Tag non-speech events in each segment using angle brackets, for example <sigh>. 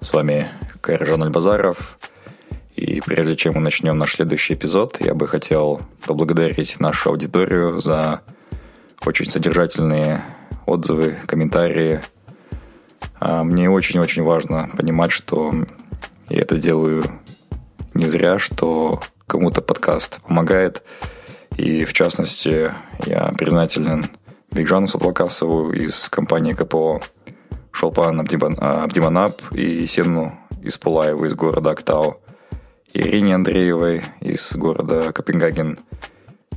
С вами Кайржан Альбазаров. И прежде чем мы начнем наш следующий эпизод, я бы хотел поблагодарить нашу аудиторию за очень содержательные отзывы, комментарии. А, мне очень-очень важно понимать, что я это делаю не зря, что кому-то подкаст помогает. И в частности, я признателен Бигжану Садлакасову из компании КПО Шолпан Абдиманап и Сену Испулаеву из города Актау, Ирине Андреевой из города Копенгаген,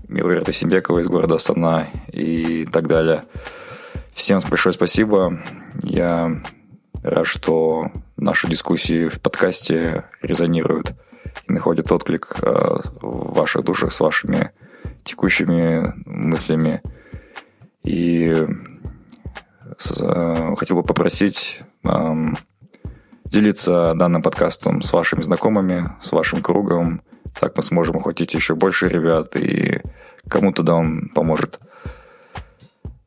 Милуэр Тасимбекова из города Астана и так далее. Всем большое спасибо. Я рад, что наши дискуссии в подкасте резонируют и находят отклик э, в ваших душах с вашими текущими мыслями. И хотел бы попросить делиться данным подкастом с вашими знакомыми, с вашим кругом. Так мы сможем охватить еще больше ребят, и кому-то да он поможет.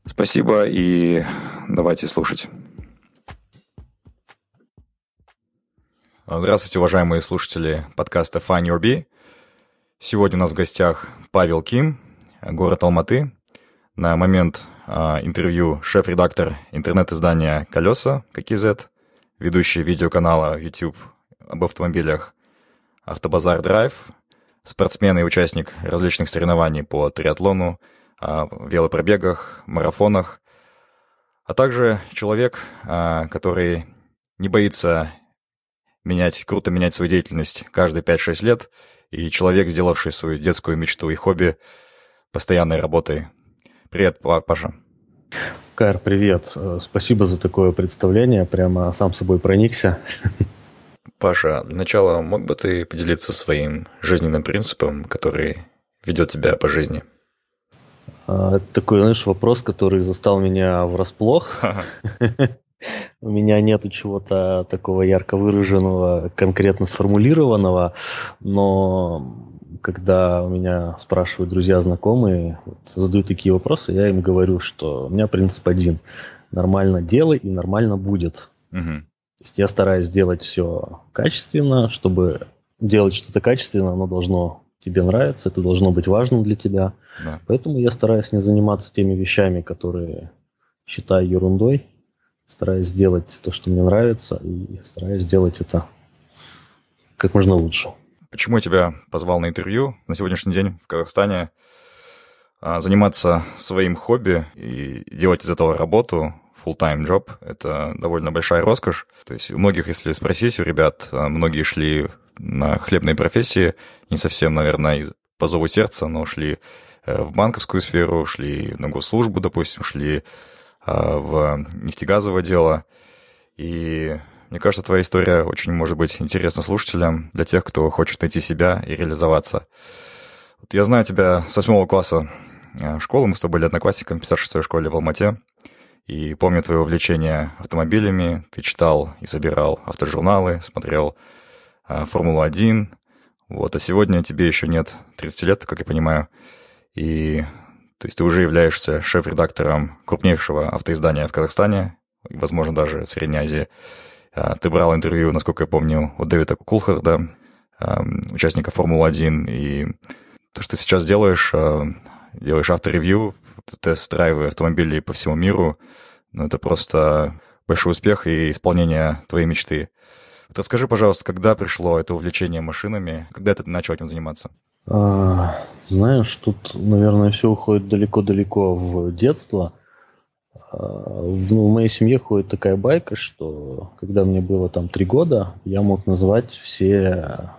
Спасибо, и давайте слушать. Здравствуйте, уважаемые слушатели подкаста Find Your Bee. Сегодня у нас в гостях Павел Ким, город Алматы. На момент интервью шеф-редактор интернет-издания «Колеса» ККЗ, ведущий видеоканала YouTube об автомобилях «Автобазар Драйв», спортсмен и участник различных соревнований по триатлону, а, велопробегах, марафонах, а также человек, а, который не боится менять, круто менять свою деятельность каждые 5-6 лет, и человек, сделавший свою детскую мечту и хобби постоянной работой Привет, Паша. Кайр, привет. Э, спасибо за такое представление. Прямо сам собой проникся. Паша, для начала мог бы ты поделиться своим жизненным принципом, который ведет тебя по жизни? А, это такой, знаешь, вопрос, который застал меня врасплох. <laughs> У меня нету чего-то такого ярко выраженного, конкретно сформулированного, но когда у меня спрашивают друзья, знакомые, вот, задают такие вопросы, я им говорю, что у меня принцип один. Нормально делай и нормально будет. Угу. То есть я стараюсь делать все качественно, чтобы делать что-то качественно, оно должно тебе нравиться, это должно быть важным для тебя. Да. Поэтому я стараюсь не заниматься теми вещами, которые считаю ерундой. Стараюсь делать то, что мне нравится, и стараюсь делать это как можно лучше. Почему я тебя позвал на интервью на сегодняшний день в Казахстане? А, заниматься своим хобби и делать из этого работу, full-time job, это довольно большая роскошь. То есть у многих, если спросить, у ребят, а, многие шли на хлебные профессии, не совсем, наверное, по зову сердца, но шли э, в банковскую сферу, шли на госслужбу, допустим, шли а, в нефтегазовое дело. И мне кажется, твоя история очень может быть интересна слушателям, для тех, кто хочет найти себя и реализоваться. Вот я знаю тебя с восьмого класса э, школы, мы с тобой были одноклассниками в 56-й школе в Алмате. И помню твое увлечение автомобилями. Ты читал и собирал автожурналы, смотрел э, Формулу-1. Вот, а сегодня тебе еще нет 30 лет, как я понимаю. И то есть ты уже являешься шеф-редактором крупнейшего автоиздания в Казахстане, возможно, даже в Средней Азии. А, ты брал интервью, насколько я помню, у Дэвида Кулхарда, участника Формулы-1, и то, что ты сейчас делаешь, а, делаешь авторевью, тест-драйвы автомобилей по всему миру, ну, это просто большой успех и исполнение твоей мечты. Расскажи, пожалуйста, когда пришло это увлечение машинами, когда ты начал этим заниматься? А, знаешь, тут, наверное, все уходит далеко-далеко в детство. Ну, в моей семье ходит такая байка, что когда мне было там три года, я мог назвать все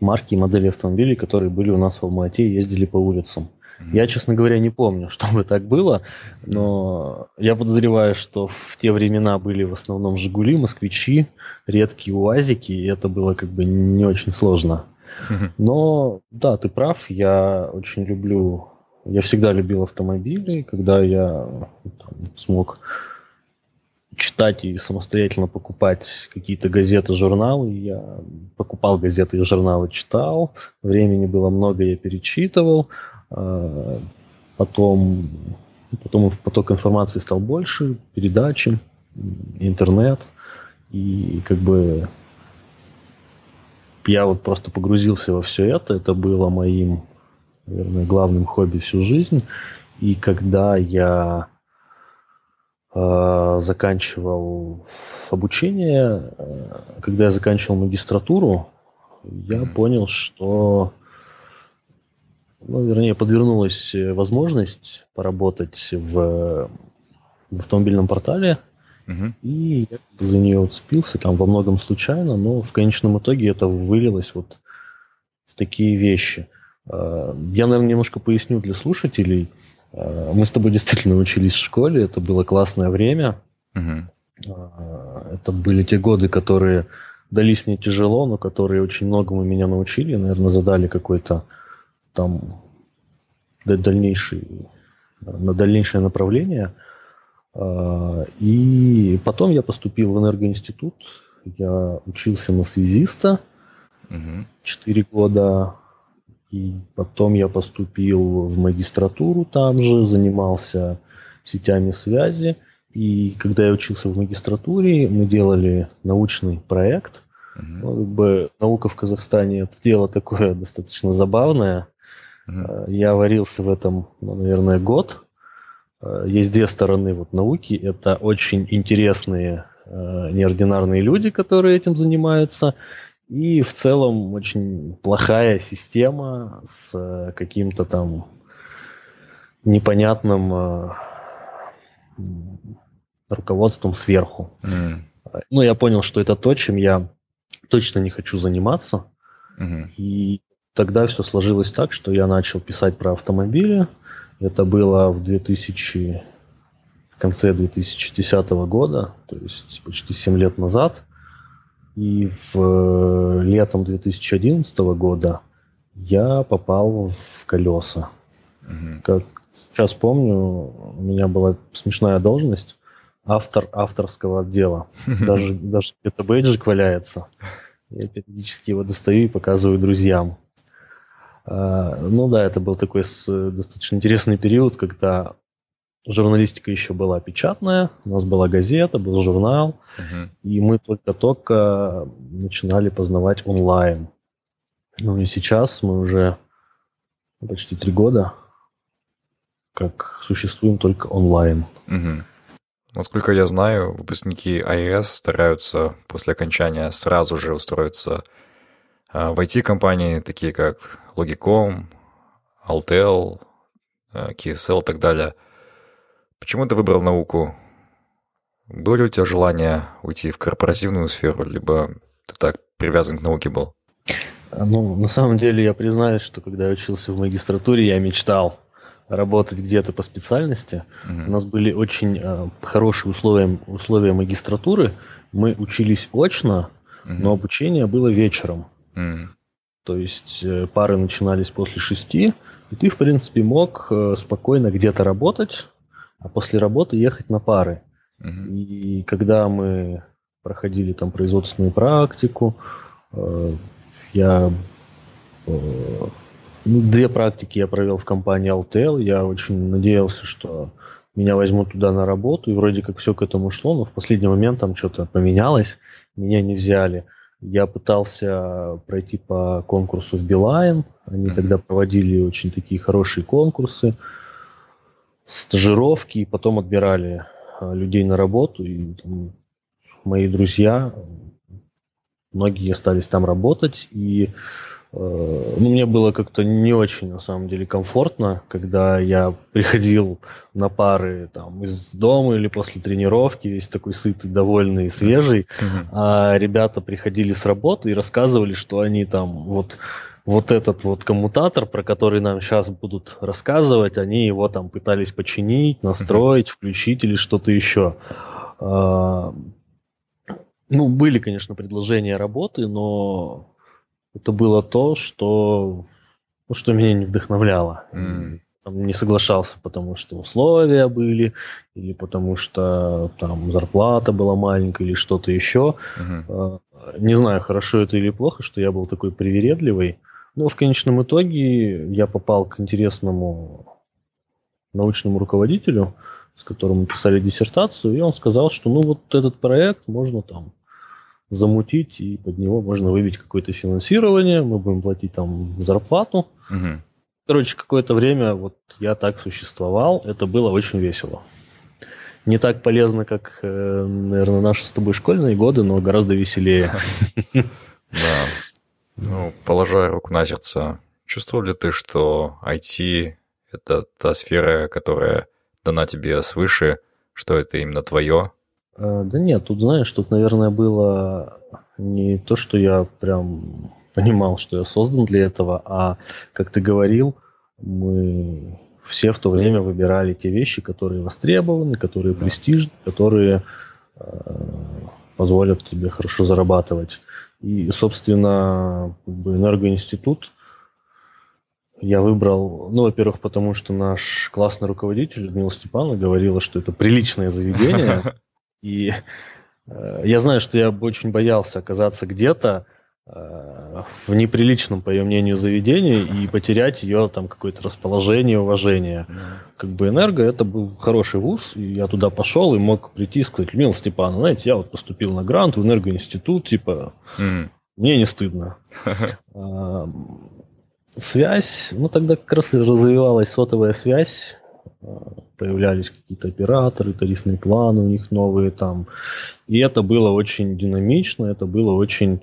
марки и модели автомобилей, которые были у нас в Алмате и ездили по улицам. Я, честно говоря, не помню, <laughs> чтобы так было, но я подозреваю, что в те времена были в основном «Жигули», «Москвичи», редкие «УАЗики», и это было как бы не очень сложно. Но да, ты прав, я очень люблю, я всегда любил автомобили, когда я там, смог читать и самостоятельно покупать какие-то газеты, журналы. Я покупал газеты и журналы, читал. Времени было много, я перечитывал. А, потом, потом поток информации стал больше, передачи, интернет. И как бы я вот просто погрузился во все это. Это было моим, наверное, главным хобби всю жизнь. И когда я э, заканчивал обучение, э, когда я заканчивал магистратуру, я понял, что ну, вернее, подвернулась возможность поработать в, в автомобильном портале, угу. и я за нее уцепился, там во многом случайно, но в конечном итоге это вылилось вот в такие вещи. А, я, наверное, немножко поясню для слушателей. А, мы с тобой действительно учились в школе, это было классное время. Угу. Это были те годы, которые дались мне тяжело, но которые очень многому меня научили, наверное, задали какой-то там дальнейший, на дальнейшее направление. И потом я поступил в энергоинститут, я учился на связиста угу. 4 года, и потом я поступил в магистратуру там же, занимался сетями связи. И когда я учился в магистратуре, мы делали научный проект. Угу. Ну, как бы наука в Казахстане это дело такое достаточно забавное. Угу. Я варился в этом, ну, наверное, год. Э, есть две стороны вот науки. Это очень интересные э, неординарные люди, которые этим занимаются. И в целом очень плохая система с каким-то там непонятным руководством сверху. Mm. Ну, я понял, что это то, чем я точно не хочу заниматься. Mm-hmm. И тогда все сложилось так, что я начал писать про автомобили. Это было в 2000, в конце 2010 года, то есть почти 7 лет назад. И в э, летом 2011 года я попал в колеса. Угу. Как сейчас помню, у меня была смешная должность автор авторского отдела. <laughs> Даже, даже где-то бейджик валяется. Я периодически его достаю и показываю друзьям. А, ну да, это был такой достаточно интересный период, когда журналистика еще была печатная, у нас была газета, был журнал, uh-huh. и мы только-только начинали познавать онлайн. Ну и сейчас мы уже почти три года как существуем только онлайн. Угу. Насколько я знаю, выпускники iOS стараются после окончания сразу же устроиться а, в IT-компании, такие как Logicom, Altel, а, KSL и так далее. Почему ты выбрал науку? Было ли у тебя желание уйти в корпоративную сферу, либо ты так привязан к науке был? Ну, на самом деле, я признаюсь, что когда я учился в магистратуре, я мечтал работать где-то по специальности. Mm-hmm. У нас были очень э, хорошие условия, условия магистратуры. Мы учились очно, mm-hmm. но обучение было вечером. Mm. То есть э, пары начинались после шести, и ты, в принципе, мог э, спокойно где-то работать, а после работы ехать на пары. Mm-hmm. И когда мы проходили там производственную практику, э, я ну, две практики я провел в компании Altel. Я очень надеялся, что меня возьмут туда на работу, и вроде как все к этому шло, но в последний момент там что-то поменялось, меня не взяли. Я пытался пройти по конкурсу в Билайн. Они mm-hmm. тогда проводили очень такие хорошие конкурсы, стажировки, и потом отбирали а, людей на работу. И там, мои друзья многие остались там работать, и ну, мне было как-то не очень, на самом деле, комфортно, когда я приходил на пары там из дома или после тренировки, весь такой сытый, довольный и свежий, mm-hmm. а ребята приходили с работы и рассказывали, что они там вот вот этот вот коммутатор, про который нам сейчас будут рассказывать, они его там пытались починить, настроить, mm-hmm. включить или что-то еще. А, ну, были, конечно, предложения работы, но это было то, что, ну, что меня не вдохновляло. Mm. Там, не соглашался, потому что условия были, или потому что там зарплата была маленькая, или что-то еще. Uh-huh. Не знаю, хорошо это или плохо, что я был такой привередливый. Но в конечном итоге я попал к интересному научному руководителю, с которым мы писали диссертацию, и он сказал, что ну вот этот проект можно там замутить, и под него можно выбить какое-то финансирование, мы будем платить там зарплату. Угу. Короче, какое-то время вот я так существовал, это было очень весело. Не так полезно, как, э, наверное, наши с тобой школьные годы, но гораздо веселее. <laughs> Да. Ну, положа руку на сердце, чувствовал ли ты, что IT — это та сфера, которая дана тебе свыше, что это именно твое, да нет, тут, знаешь, тут, наверное, было не то, что я прям понимал, что я создан для этого, а, как ты говорил, мы все в то время выбирали те вещи, которые востребованы, которые престижны, которые э, позволят тебе хорошо зарабатывать. И, собственно, как бы энергоинститут я выбрал, ну, во-первых, потому что наш классный руководитель Людмила Степановна говорила, что это приличное заведение, <laughs> И э, я знаю, что я бы очень боялся оказаться где-то э, в неприличном, по ее мнению, заведении и потерять ее там какое-то расположение, уважение. Как бы энерго это был хороший вуз, и я туда пошел и мог прийти и сказать, Людмила Степановна, знаете, я вот поступил на грант в энергоинститут, типа, mm. мне не стыдно. А, <laughs> связь, ну тогда как раз развивалась сотовая связь, появлялись какие-то операторы, тарифные планы у них новые там. И это было очень динамично, это было очень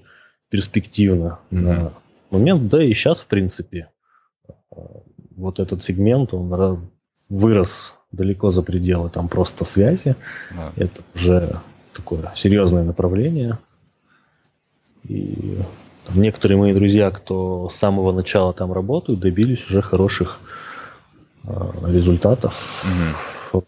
перспективно mm-hmm. на момент. Да и сейчас, в принципе, вот этот сегмент, он вырос далеко за пределы там просто связи. Yeah. Это уже такое серьезное направление. И там, некоторые мои друзья, кто с самого начала там работают, добились уже хороших Э, результатов. Угу.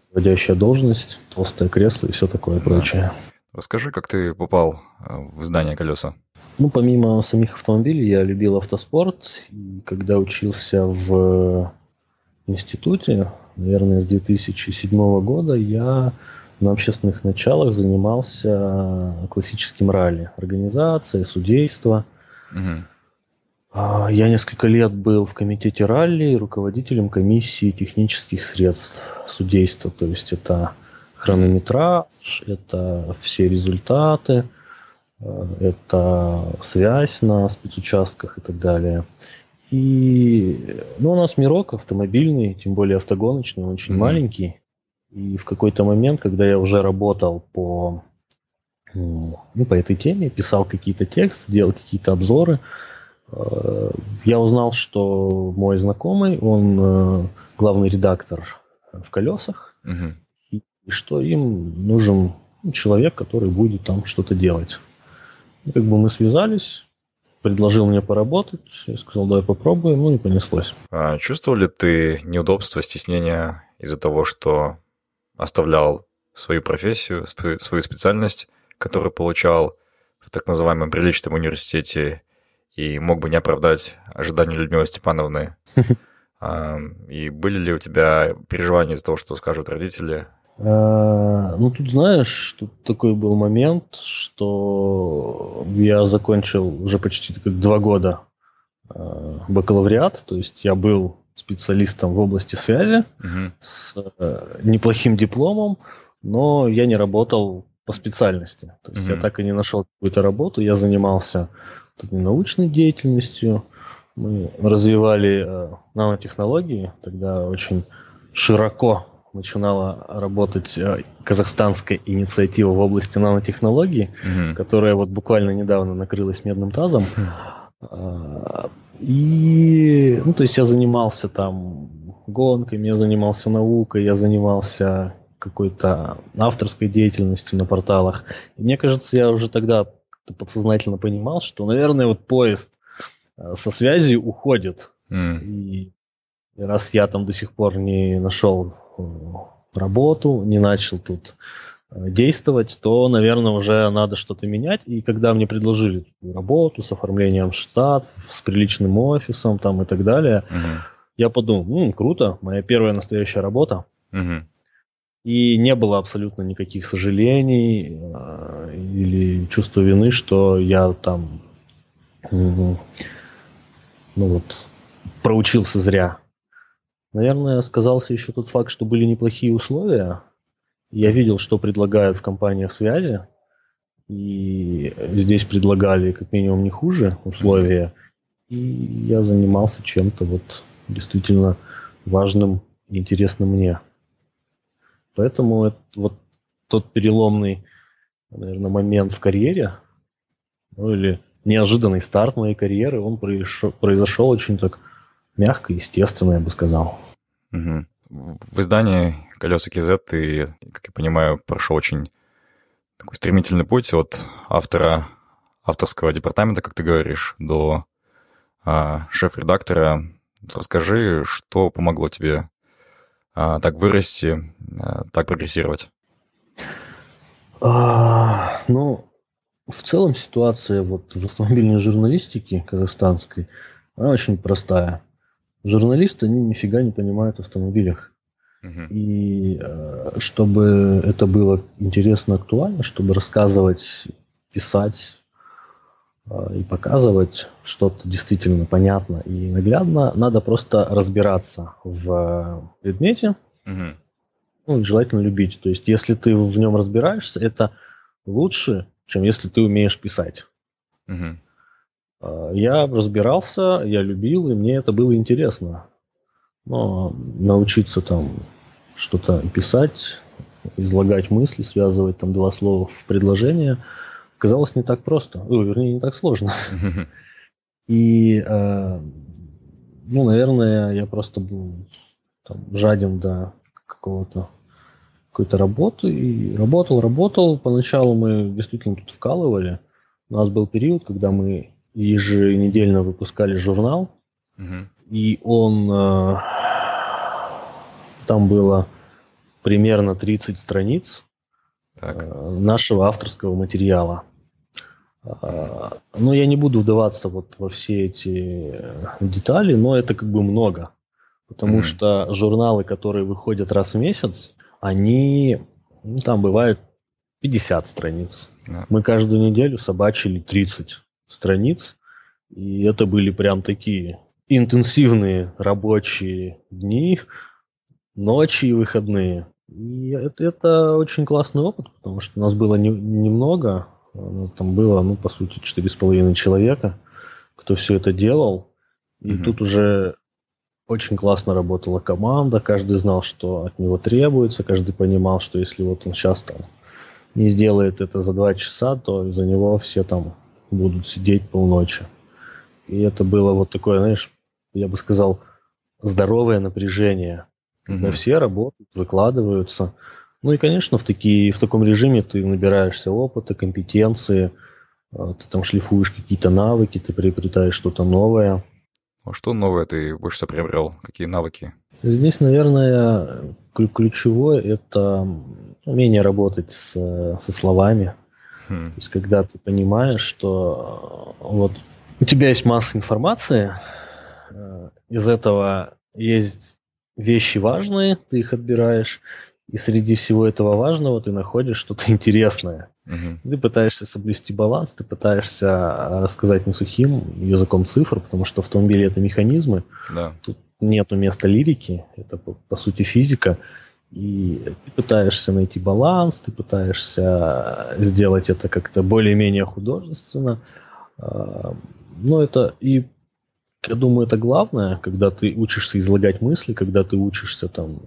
Должность, толстое кресло и все такое да. прочее. Расскажи, как ты попал э, в здание колеса? Ну, помимо самих автомобилей, я любил автоспорт. И когда учился в институте, наверное, с 2007 года, я на общественных началах занимался классическим ралли. Организация, судейство. Угу. А, я несколько лет был в комитете ралли руководителем комиссии технических средств судейства. То есть это хронометраж, это все результаты, э, это связь на спецучастках и так далее. И ну, у нас мирок автомобильный, тем более автогоночный, очень mm-hmm. маленький. И в какой-то момент, когда я уже работал по, ну, по этой теме, писал какие-то тексты, делал какие-то обзоры, я узнал, что мой знакомый, он э, главный редактор в колесах, угу. и, и что им нужен человек, который будет там что-то делать. И как бы мы связались, предложил мне поработать, я сказал, давай попробуем, ну и понеслось. А чувствовал ли ты неудобства, стеснения из-за того, что оставлял свою профессию, свою специальность, которую получал в так называемом приличном университете, и мог бы не оправдать ожидания Людмилы Степановны. <laughs> И были ли у тебя переживания из-за того, что скажут родители? А, ну, тут, знаешь, тут такой был момент, что я закончил уже почти как два года а, бакалавриат, то есть я был специалистом в области связи угу. с э, неплохим дипломом, но я не работал по специальности. То есть угу. я так и не нашел какую-то работу, я занимался научной деятельностью. Мы развивали э, нанотехнологии, тогда очень широко начинала работать э, казахстанская инициатива в области нанотехнологий, угу. которая вот буквально недавно накрылась медным тазом. А, и, ну, то есть я занимался там гонками, я занимался наукой, я занимался какой-то авторской деятельностью на порталах. И мне кажется, я уже тогда подсознательно понимал, что, наверное, вот поезд э, со связи уходит. Mm. И раз я там до сих пор не нашел э, работу, не начал тут э, действовать, то, наверное, уже надо что-то менять. И когда мне предложили работу с оформлением штат, с приличным офисом там и так далее, mm-hmm. я подумал, М, круто, моя первая настоящая работа. Mm-hmm. И не было абсолютно никаких сожалений э, или чувства вины, что я там, ну вот, проучился зря. Наверное, сказался еще тот факт, что были неплохие условия. Я видел, что предлагают в компаниях связи. И здесь предлагали как минимум не хуже условия. И я занимался чем-то вот действительно важным и интересным мне. Поэтому это, вот тот переломный, наверное, момент в карьере, ну или неожиданный старт моей карьеры, он произошел, произошел очень так мягко, естественно, я бы сказал. Угу. В издании «Колеса КЗ» ты, как я понимаю, прошел очень такой стремительный путь от автора авторского департамента, как ты говоришь, до а, шеф-редактора. Расскажи, что помогло тебе так вырасти, а, так прогрессировать? А, ну, в целом ситуация вот в автомобильной журналистике казахстанской, она очень простая. Журналисты, они нифига не понимают в автомобилях. И э, чтобы это было интересно, актуально, чтобы рассказывать, писать и показывать что-то действительно понятно и наглядно, надо просто разбираться в предмете, угу. ну, желательно любить. То есть, если ты в нем разбираешься, это лучше, чем если ты умеешь писать. Угу. Я разбирался, я любил, и мне это было интересно. Но научиться там что-то писать, излагать мысли, связывать там два слова в предложение – казалось не так просто, ну, вернее, не так сложно. <laughs> И, э, ну, наверное, я просто был там, жаден до какого-то какой-то работы и работал, работал. Поначалу мы действительно тут вкалывали. У нас был период, когда мы еженедельно выпускали журнал, uh и он э, там было примерно 30 страниц так. Э, нашего авторского материала. А, ну, я не буду вдаваться вот во все эти э, детали, но это как бы много. Потому mm-hmm. что журналы, которые выходят раз в месяц, они, ну, там бывают 50 страниц. Yeah. Мы каждую неделю собачили 30 страниц, и это были прям такие интенсивные рабочие дни, ночи и выходные. И это, это очень классный опыт, потому что нас было не, немного, ну, там было, ну, по сути, четыре с половиной человека, кто все это делал. И mm тут уже очень классно работала команда, каждый знал, что от него требуется, каждый понимал, что если вот он сейчас там не сделает это за два часа, то за него все там будут сидеть полночи. И это было вот такое, знаешь, я бы сказал, здоровое напряжение, когда mm все работают, выкладываются. Ну и, конечно, в, такие, в таком режиме ты набираешься опыта, компетенции, а, ты там шлифуешь какие-то навыки, ты приобретаешь что-то новое. А что новое ты больше всего приобрел? Какие навыки? Здесь, наверное, ключевое – это умение работать с, со словами. Хм. То есть, когда ты понимаешь, что а, вот у тебя есть масса информации, а, из этого есть вещи важные, ты их отбираешь, и среди всего этого важного ты находишь что-то интересное. Угу. Ты пытаешься соблюсти баланс, ты пытаешься рассказать не сухим языком цифр, потому что автомобили это механизмы. Да. Тут нету места лирики, это по, по сути физика. И ты пытаешься найти баланс, ты пытаешься сделать это как-то более-менее художественно. А, но это и я думаю, это главное, когда ты учишься излагать мысли, когда ты учишься там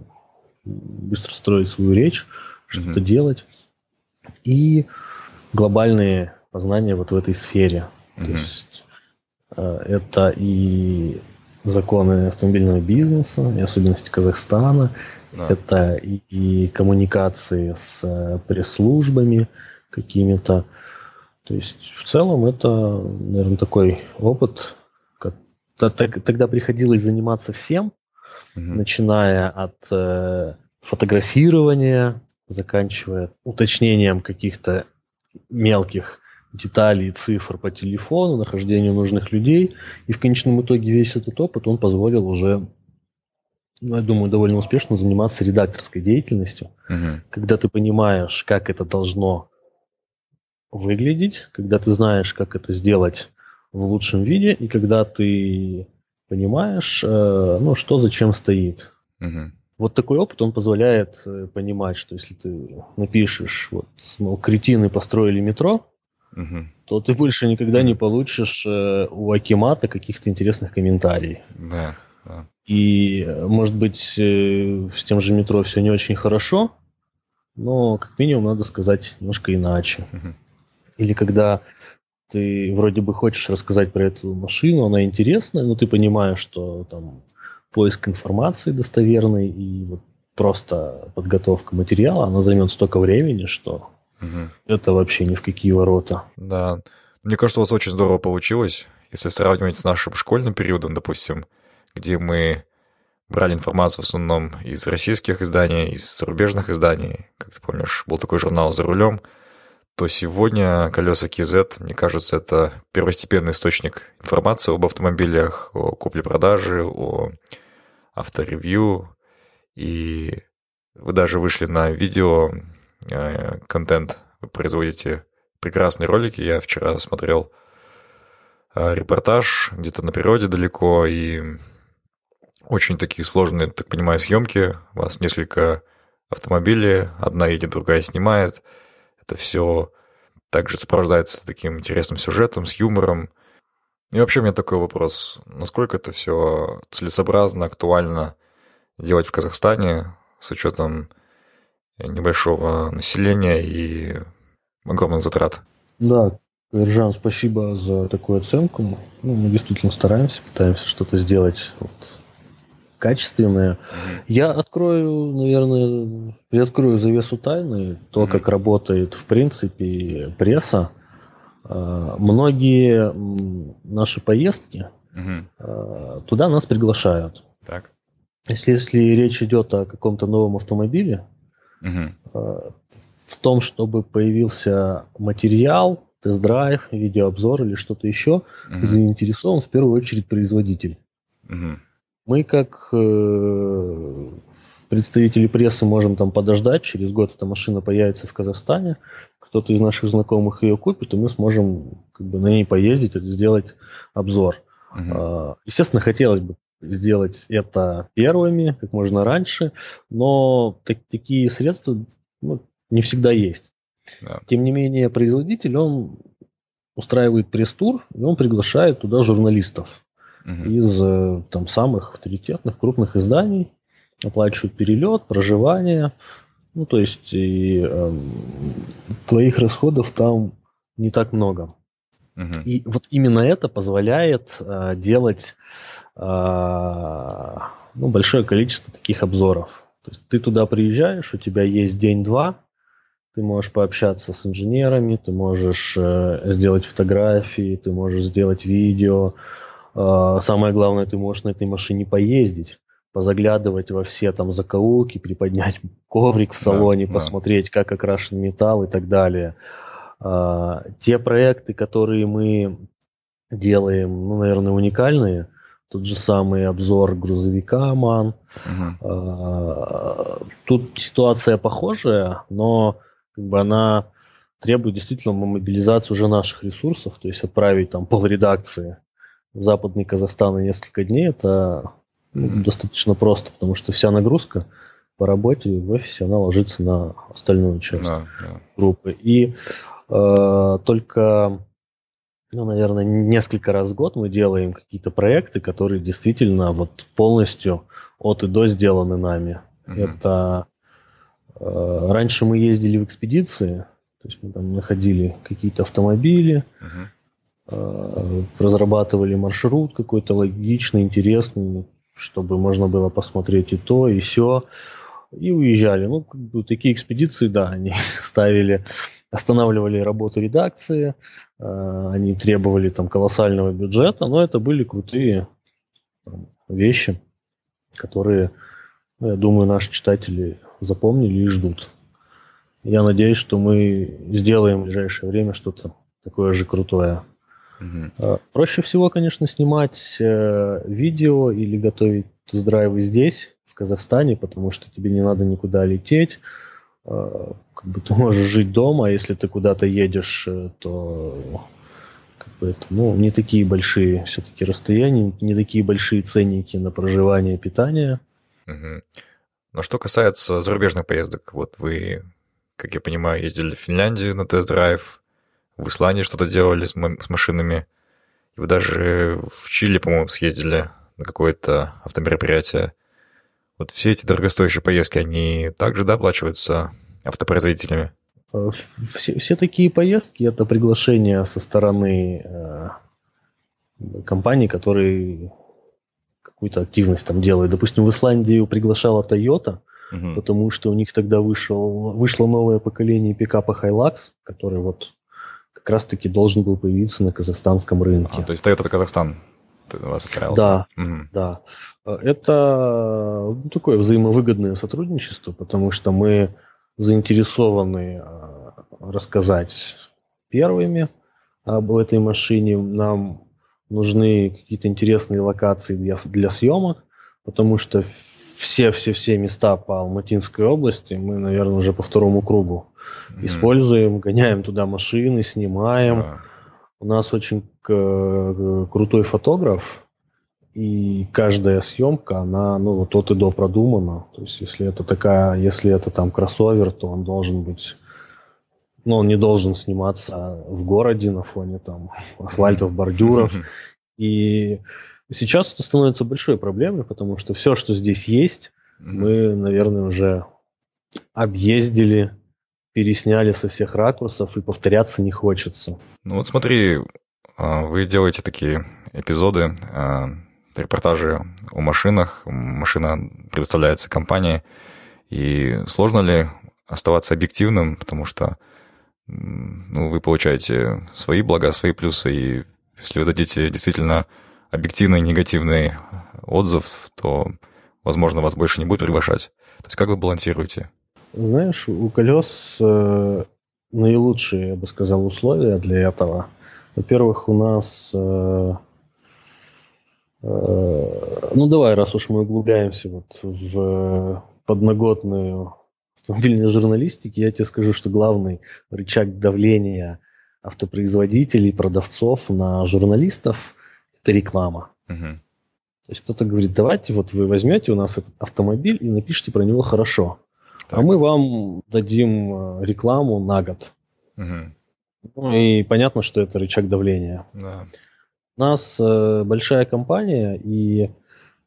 быстро строить свою речь, что-то mm-hmm. делать. И глобальные познания вот в этой сфере. Mm-hmm. То есть э, это и законы автомобильного бизнеса, и особенности Казахстана, да. это и, и коммуникации с э, пресс-службами какими-то. То есть в целом это, наверное, такой опыт. Как, тогда приходилось заниматься всем, угу. начиная от э, фотографирования, заканчивая уточнением каких-то мелких деталей, цифр по телефону, нахождению нужных людей. И в конечном итоге весь этот опыт, он позволил уже, ну, я думаю, довольно успешно заниматься редакторской деятельностью, угу. когда ты понимаешь, как это должно выглядеть, когда ты знаешь, как это сделать в лучшем виде, и когда ты понимаешь, э, ну, что зачем стоит. Угу. Вот такой опыт, он позволяет э, понимать, что если ты напишешь, вот, мол, кретины построили метро, угу. то ты больше никогда не получишь э, у Акимата каких-то интересных комментариев. Да, да. И, может быть, с тем же метро все не очень хорошо, но как минимум надо сказать немножко иначе. Угу. Или когда ты вроде бы хочешь рассказать про эту машину, она интересная, но ты понимаешь, что там поиск информации достоверной и вот просто подготовка материала, она займет столько времени, что угу. это вообще ни в какие ворота. Да. Мне кажется, у вас очень здорово получилось, если сравнивать с нашим школьным периодом, допустим, где мы брали информацию в основном из российских изданий, из зарубежных изданий. Как ты помнишь, был такой журнал «За рулем», то сегодня колеса KZ, мне кажется, это первостепенный источник информации об автомобилях, о купле-продаже, о авторевью. И вы даже вышли на видео э, контент, вы производите прекрасные ролики. Я вчера смотрел э, репортаж где-то на природе далеко, и очень такие сложные, так понимаю, съемки. У вас несколько автомобилей, одна едет, другая снимает – это все также сопровождается таким интересным сюжетом, с юмором. И вообще у меня такой вопрос. Насколько это все целесообразно, актуально делать в Казахстане с учетом небольшого населения и огромных затрат? Да, Вержан, спасибо за такую оценку. Ну, мы действительно стараемся, пытаемся что-то сделать вот качественное. Я открою, наверное, приоткрою завесу тайны, то, как работает, в принципе, пресса. А, многие наши поездки, а, туда нас приглашают. Так. Если, если речь идет о каком-то новом автомобиле, угу. в том, чтобы появился материал, тест-драйв, видеообзор или что-то еще, угу. заинтересован в первую очередь производитель. Угу. Мы как э, представители прессы можем там подождать, через год эта машина появится в Казахстане, кто-то из наших знакомых ее купит, и мы сможем как бы, на ней поездить и сделать обзор. Uh-huh. Естественно, хотелось бы сделать это первыми, как можно раньше, но так, такие средства ну, не всегда есть. Yeah. Тем не менее, производитель, он устраивает пресс-тур, и он приглашает туда журналистов угу. из э, там самых авторитетных крупных изданий, оплачивают перелет, проживание, ну то есть и э, твоих расходов там не так много. Угу. И вот именно это позволяет э, делать э, ну, большое количество таких обзоров. То есть ты туда приезжаешь, у тебя есть день-два, ты можешь пообщаться с инженерами, ты можешь э, сделать фотографии, ты можешь сделать видео, самое главное, ты можешь на этой машине поездить, позаглядывать во все там закоулки, приподнять коврик в салоне, да, посмотреть, да. как окрашен металл и так далее. А, те проекты, которые мы делаем, ну, наверное, уникальные, тот же самый обзор грузовика ОМАН. Угу. Тут ситуация похожая, но как бы она требует действительно мобилизации уже наших ресурсов, то есть отправить там пол редакции западный Казахстан на несколько дней, это mm-hmm. достаточно просто, потому что вся нагрузка по работе в офисе, она ложится на остальную часть yeah, yeah. группы. И э, только, ну, наверное, несколько раз в год мы делаем какие-то проекты, которые действительно вот полностью от и до сделаны нами. Угу. Это э, раньше мы ездили в экспедиции, то есть мы там находили какие-то автомобили, угу. Э, разрабатывали маршрут какой-то логичный, интересный, чтобы можно было посмотреть и то, и все, и уезжали. Ну, как бы такие экспедиции, да, они <laughs> ставили, останавливали работу редакции, э, они требовали там колоссального бюджета, но это были крутые вещи, которые, ну, я думаю, наши читатели запомнили и ждут. Я надеюсь, что мы сделаем в ближайшее время что-то такое же крутое. Угу. Проще всего, конечно, снимать э, видео или готовить тест-драйвы здесь, в Казахстане, потому что тебе не надо никуда лететь. Э, как бы ты <laughs> можешь жить дома, а если ты куда-то едешь, э, то как бы это, ну, не такие большие все-таки расстояния, не такие большие ценники на проживание и питание. Угу. Но что касается зарубежных поездок, вот вы, как я понимаю, ездили в Финляндию на тест-драйв, в Исландии что-то делали с, с машинами. И вы даже в Чили, по-моему, съездили на какое-то автомероприятие. Вот все эти дорогостоящие поездки, они также, да, оплачиваются автопроизводителями? Все, все такие поездки – это приглашение со стороны э, компаний, которые какую-то активность там делают. Допустим, в Исландию приглашала Toyota, угу. потому что у них тогда вышел, вышло новое поколение пикапа Hilux, который вот как раз-таки должен был появиться на казахстанском рынке. А, то есть Toyota это Казахстан вас отправил? Да, угу. да. Это ну, такое взаимовыгодное сотрудничество, потому что мы заинтересованы а, рассказать первыми об этой машине. Нам нужны какие-то интересные локации для, для съемок, потому что все-все-все места по Алматинской области мы, наверное, уже по второму кругу mm-hmm. используем, гоняем туда машины, снимаем. Yeah. У нас очень крутой фотограф, и каждая съемка, она, ну, вот от и до продумана. То есть, если это такая, если это там кроссовер, то он должен быть, ну, он не должен сниматься в городе на фоне там <laughs> асфальтов, бордюров. <laughs> И Сейчас это становится большой проблемой, потому что все, что здесь есть, мы, наверное, уже объездили, пересняли со всех ракурсов, и повторяться не хочется. Ну вот смотри, а, вы делаете такие эпизоды, а, репортажи о машинах, машина предоставляется компании, и сложно ли оставаться объективным, потому что ну, вы получаете свои блага, свои плюсы, и если вы дадите действительно объективный негативный отзыв, то, возможно, вас больше не будет приглашать. То есть как вы балансируете? Знаешь, у колес э, наилучшие, я бы сказал, условия для этого. Во-первых, у нас... Э, э, ну, давай, раз уж мы углубляемся вот в подноготную автомобильной журналистики, я тебе скажу, что главный рычаг давления автопроизводителей, продавцов на журналистов это реклама. Угу. То есть кто-то говорит, давайте вот вы возьмете у нас этот автомобиль и напишите про него хорошо, так. а мы вам дадим э, рекламу на год. Угу. Ну и понятно, что это рычаг давления. Да. У нас э, большая компания и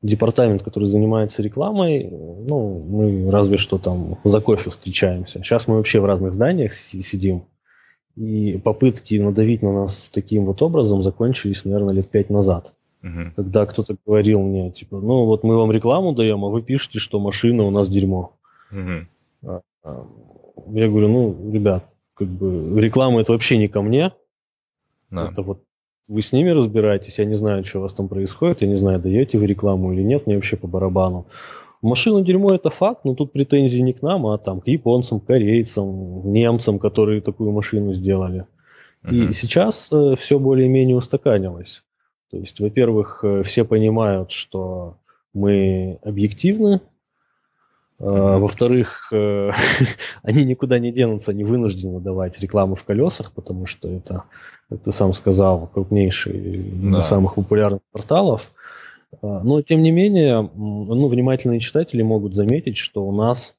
департамент, который занимается рекламой, ну, мы разве что там за кофе встречаемся. Сейчас мы вообще в разных зданиях сидим. И попытки надавить на нас таким вот образом закончились, наверное, лет пять назад. Угу. Когда кто-то говорил мне, типа, ну вот мы вам рекламу даем, а вы пишете, что машина у нас дерьмо. Угу. Я говорю, ну, ребят, как бы реклама это вообще не ко мне. Да. Это вот вы с ними разбираетесь, я не знаю, что у вас там происходит, я не знаю, даете вы рекламу или нет, мне вообще по барабану. Машина дерьмо это факт, но тут претензии не к нам, а там к японцам, корейцам, немцам, которые такую машину сделали. Uh-huh. И сейчас э, все более-менее устаканилось. То есть, во-первых, э, все понимают, что мы объективны. Uh-huh. Во-вторых, э, <laughs> они никуда не денутся, они вынуждены давать рекламу в колесах, потому что это, как ты сам сказал, крупнейший, да. самых популярных порталов. А, но, тем не менее, ну, внимательные читатели могут заметить, что у нас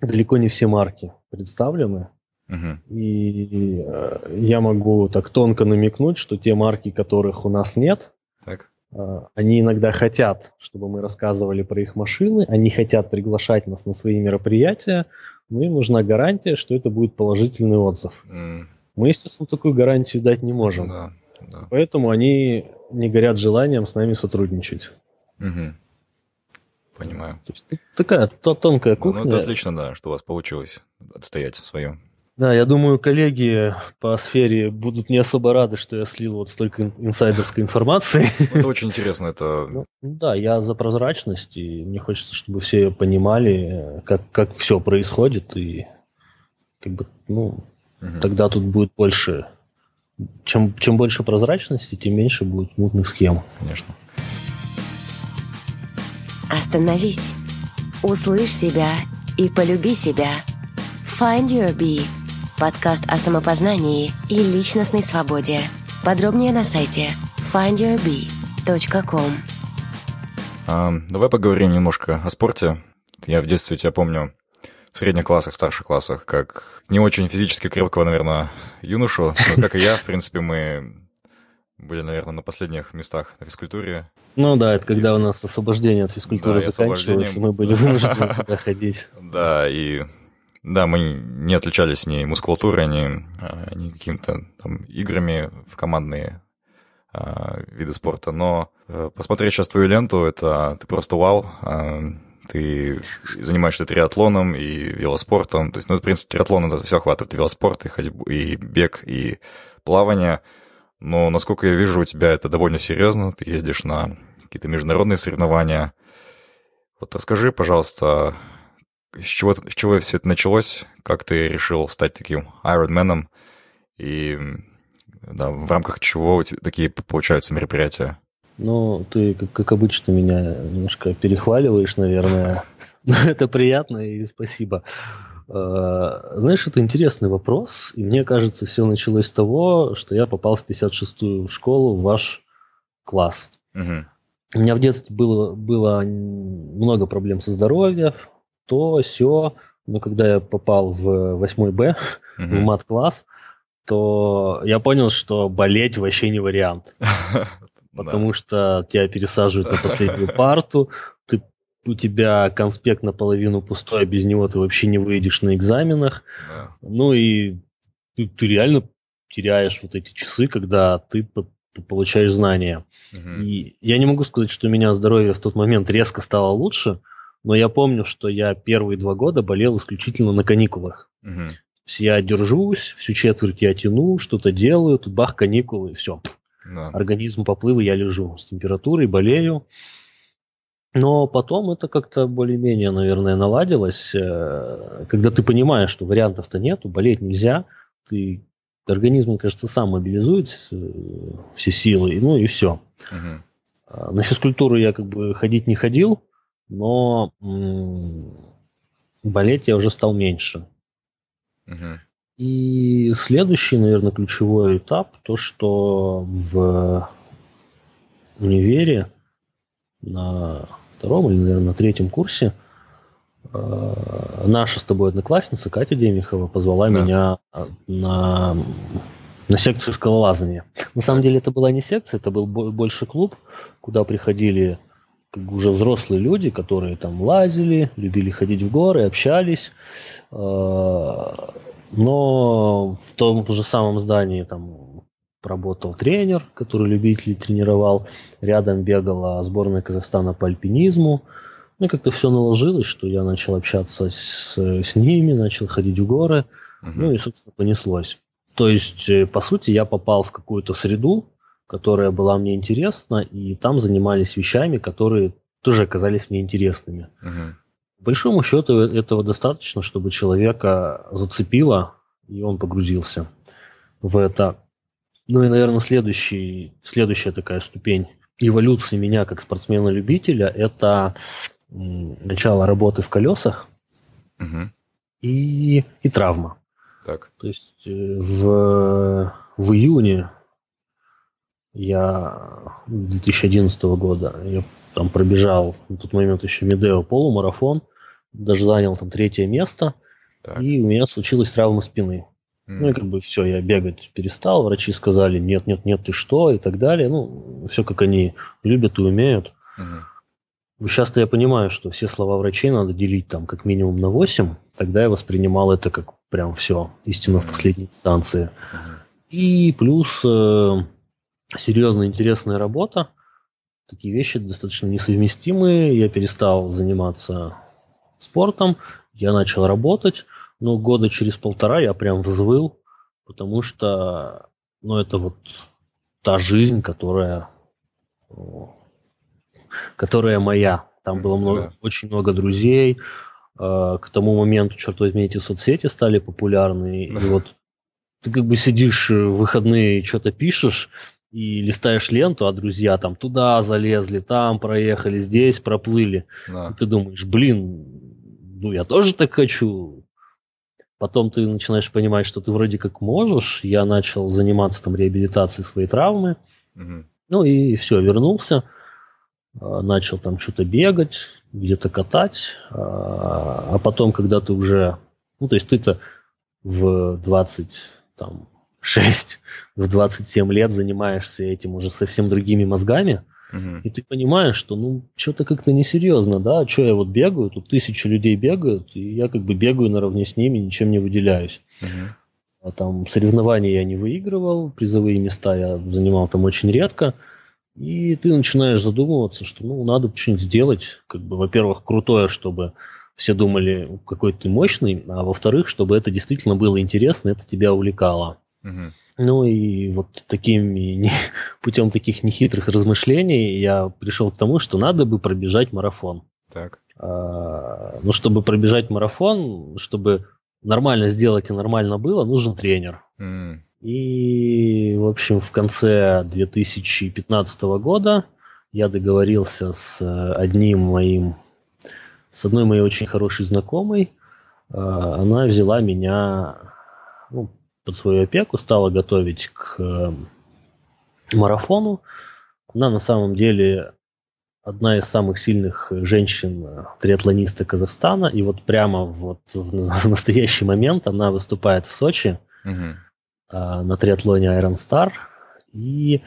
далеко не все марки представлены. Uh-huh. И э, я могу так тонко намекнуть, что те марки, которых у нас нет, так. А, они иногда хотят, чтобы мы рассказывали про их машины, они хотят приглашать нас на свои мероприятия, но им нужна гарантия, что это будет положительный отзыв. Mm. Мы, естественно, такую гарантию дать не можем. Да, да. Поэтому они не горят желанием с нами сотрудничать. Угу. Понимаю. То есть, такая то, тонкая кухня. Ну, ну, это отлично, да, что у вас получилось отстоять свое. Да, я думаю, коллеги по сфере будут не особо рады, что я слил вот столько инсайдерской информации. <laughs> Это очень интересно. Это... Ну, да, я за прозрачность, и мне хочется, чтобы все понимали, как, как все происходит, и как бы, ну, угу. тогда тут будет больше... Чем, чем больше прозрачности, тем меньше будет мутных схем. Конечно. Остановись. Услышь себя и полюби себя. Find Your Bee. Подкаст о самопознании и личностной свободе. Подробнее на сайте findyourbee.com. А, давай поговорим немножко о спорте. Я в детстве тебя помню в средних классах, в старших классах, как не очень физически крепкого, наверное, юношу, но как и я, в принципе, мы были, наверное, на последних местах на физкультуре. Ну да, это когда у нас освобождение от физкультуры да, заканчивалось, и мы были вынуждены туда ходить. <laughs> Да, и да, мы не отличались ни мускулатурой, ни, а, ни какими-то играми в командные а, виды спорта. Но э, посмотреть сейчас твою ленту, это ты просто вау. А, ты занимаешься триатлоном и велоспортом. То есть, ну, в принципе, триатлон это все охватывает. Велоспорт, и ходьбу, и бег, и плавание. Но, насколько я вижу, у тебя это довольно серьезно. Ты ездишь на какие-то международные соревнования. Вот расскажи, пожалуйста, с чего, с чего все это началось? Как ты решил стать таким Ironman? И да, в рамках чего у тебя такие получаются мероприятия? Ну, ты, как, как обычно, меня немножко перехваливаешь, наверное. <laughs> Это приятно и спасибо. А, знаешь, это интересный вопрос, и мне кажется, все началось с того, что я попал в 56-ю школу в ваш класс. Угу. У меня в детстве было, было много проблем со здоровьем, то, все. Но когда я попал в 8 Б, угу. в мат-класс, то я понял, что болеть вообще не вариант. <laughs> Потому что тебя пересаживают на последнюю <laughs> парту, ты у тебя конспект наполовину пустой, а без него ты вообще не выйдешь на экзаменах. Ну и ты, ты реально теряешь вот эти часы, когда ты получаешь знания. И я не могу сказать, что у меня здоровье в тот момент резко стало лучше, но я помню, что я первые два года болел исключительно на каникулах. Угу. То есть я держусь, всю четверть я тяну, что-то делаю, тут бах, каникулы, и все. Да. Организм поплыл, и я лежу с температурой, болею. Но потом это как-то более-менее, наверное, наладилось. Э, когда ты понимаешь, что вариантов-то нету, болеть нельзя, ты организм, кажется, сам мобилизует э, все силы, ну и все. Угу. На физкультуру я как бы ходить не ходил, но болеть я уже стал меньше. Угу. И следующий, наверное, ключевой этап, то, что в универе на втором или, наверное, на третьем курсе э, наша с тобой одноклассница Катя Демихова позвала да. меня на, на секцию скалолазания. На самом деле это была не секция, это был больше клуб, куда приходили как бы уже взрослые люди, которые там лазили, любили ходить в горы, общались. Э, но в том же самом здании там работал тренер, который любителей тренировал. Рядом бегала сборная Казахстана по альпинизму. Ну и как-то все наложилось, что я начал общаться с, с ними, начал ходить в горы. Угу. Ну и, собственно, понеслось. То есть, э, по сути, я попал в какую-то среду, которая была мне интересна, и там занимались вещами, которые тоже оказались мне интересными. Угу. По большому счету этого достаточно, чтобы человека зацепило, и он погрузился в это. Ну и, наверное, следующий, следующая такая ступень эволюции меня как спортсмена-любителя – это начало работы в колесах угу. и, и травма. Так. То есть э, в, в июне я 2011 года я там пробежал на тот момент еще Медео полумарафон, даже занял там третье место, так. и у меня случилась травма спины. Ну и как бы все, я бегать перестал, врачи сказали, нет, нет, нет, ты что, и так далее. Ну, все как они любят и умеют. Угу. Сейчас-то я понимаю, что все слова врачей надо делить там как минимум на 8. Тогда я воспринимал это как прям все, истину в последней инстанции. Угу. И плюс э, серьезная интересная работа. Такие вещи достаточно несовместимые. Я перестал заниматься спортом, я начал работать, но года через полтора я прям взвыл, потому что, ну, это вот та жизнь, которая, которая моя. Там было много, да. очень много друзей. А, к тому моменту, черт возьми, эти соцсети стали популярны. И <laughs> вот ты как бы сидишь в выходные и что-то пишешь, и листаешь ленту, а друзья там туда залезли, там проехали, здесь проплыли. Да. И ты думаешь, блин, ну я тоже так хочу. Потом ты начинаешь понимать, что ты вроде как можешь. Я начал заниматься там реабилитацией своей травмы. Угу. Ну и все, вернулся. А, начал там что-то бегать, где-то катать. А, а потом, когда ты уже... Ну, то есть ты-то в 20, там, 6, в 27 лет занимаешься этим уже совсем другими мозгами, угу. и ты понимаешь, что ну что-то как-то несерьезно, да, что я вот бегаю, тут тысячи людей бегают, и я как бы бегаю наравне с ними, ничем не выделяюсь. Угу. А там соревнования я не выигрывал, призовые места я занимал там очень редко, и ты начинаешь задумываться, что ну надо что-нибудь сделать, как бы, во-первых, крутое, чтобы все думали, какой ты мощный, а во-вторых, чтобы это действительно было интересно, это тебя увлекало. Угу. Ну и вот такими <laughs> путем таких нехитрых размышлений я пришел к тому, что надо бы пробежать марафон. Так. А, ну, чтобы пробежать марафон, чтобы нормально сделать и нормально было, нужен тренер. Mm. И, в общем, в конце 2015 года я договорился с одним моим, с одной моей очень хорошей знакомой. А, она взяла меня ну, под свою опеку, стала готовить к э, марафону. Она на самом деле одна из самых сильных женщин-триатлониста Казахстана. И вот прямо вот <laughs> в настоящий момент она выступает в Сочи угу. на триатлоне Iron Star. И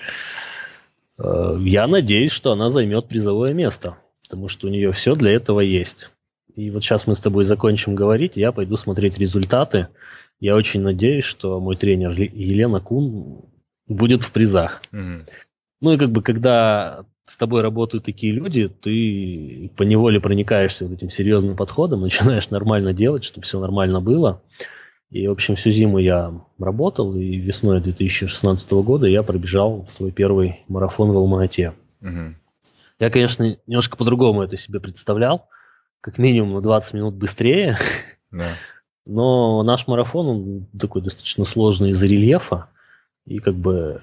э, я надеюсь, что она займет призовое место, потому что у нее все для этого есть. И вот сейчас мы с тобой закончим говорить, я пойду смотреть результаты я очень надеюсь, что мой тренер Елена Кун будет в призах. Mm-hmm. Ну и как бы, когда с тобой работают такие люди, ты по неволе проникаешься вот этим серьезным подходом, <laughs> начинаешь нормально делать, чтобы все нормально было. И, в общем, всю зиму я работал, и весной 2016 года я пробежал свой первый марафон в Алма-Ате. Угу. Я, конечно, немножко по-другому это себе представлял, как минимум на 20 минут быстрее. Да. Но наш марафон, он такой достаточно сложный из-за рельефа. И как бы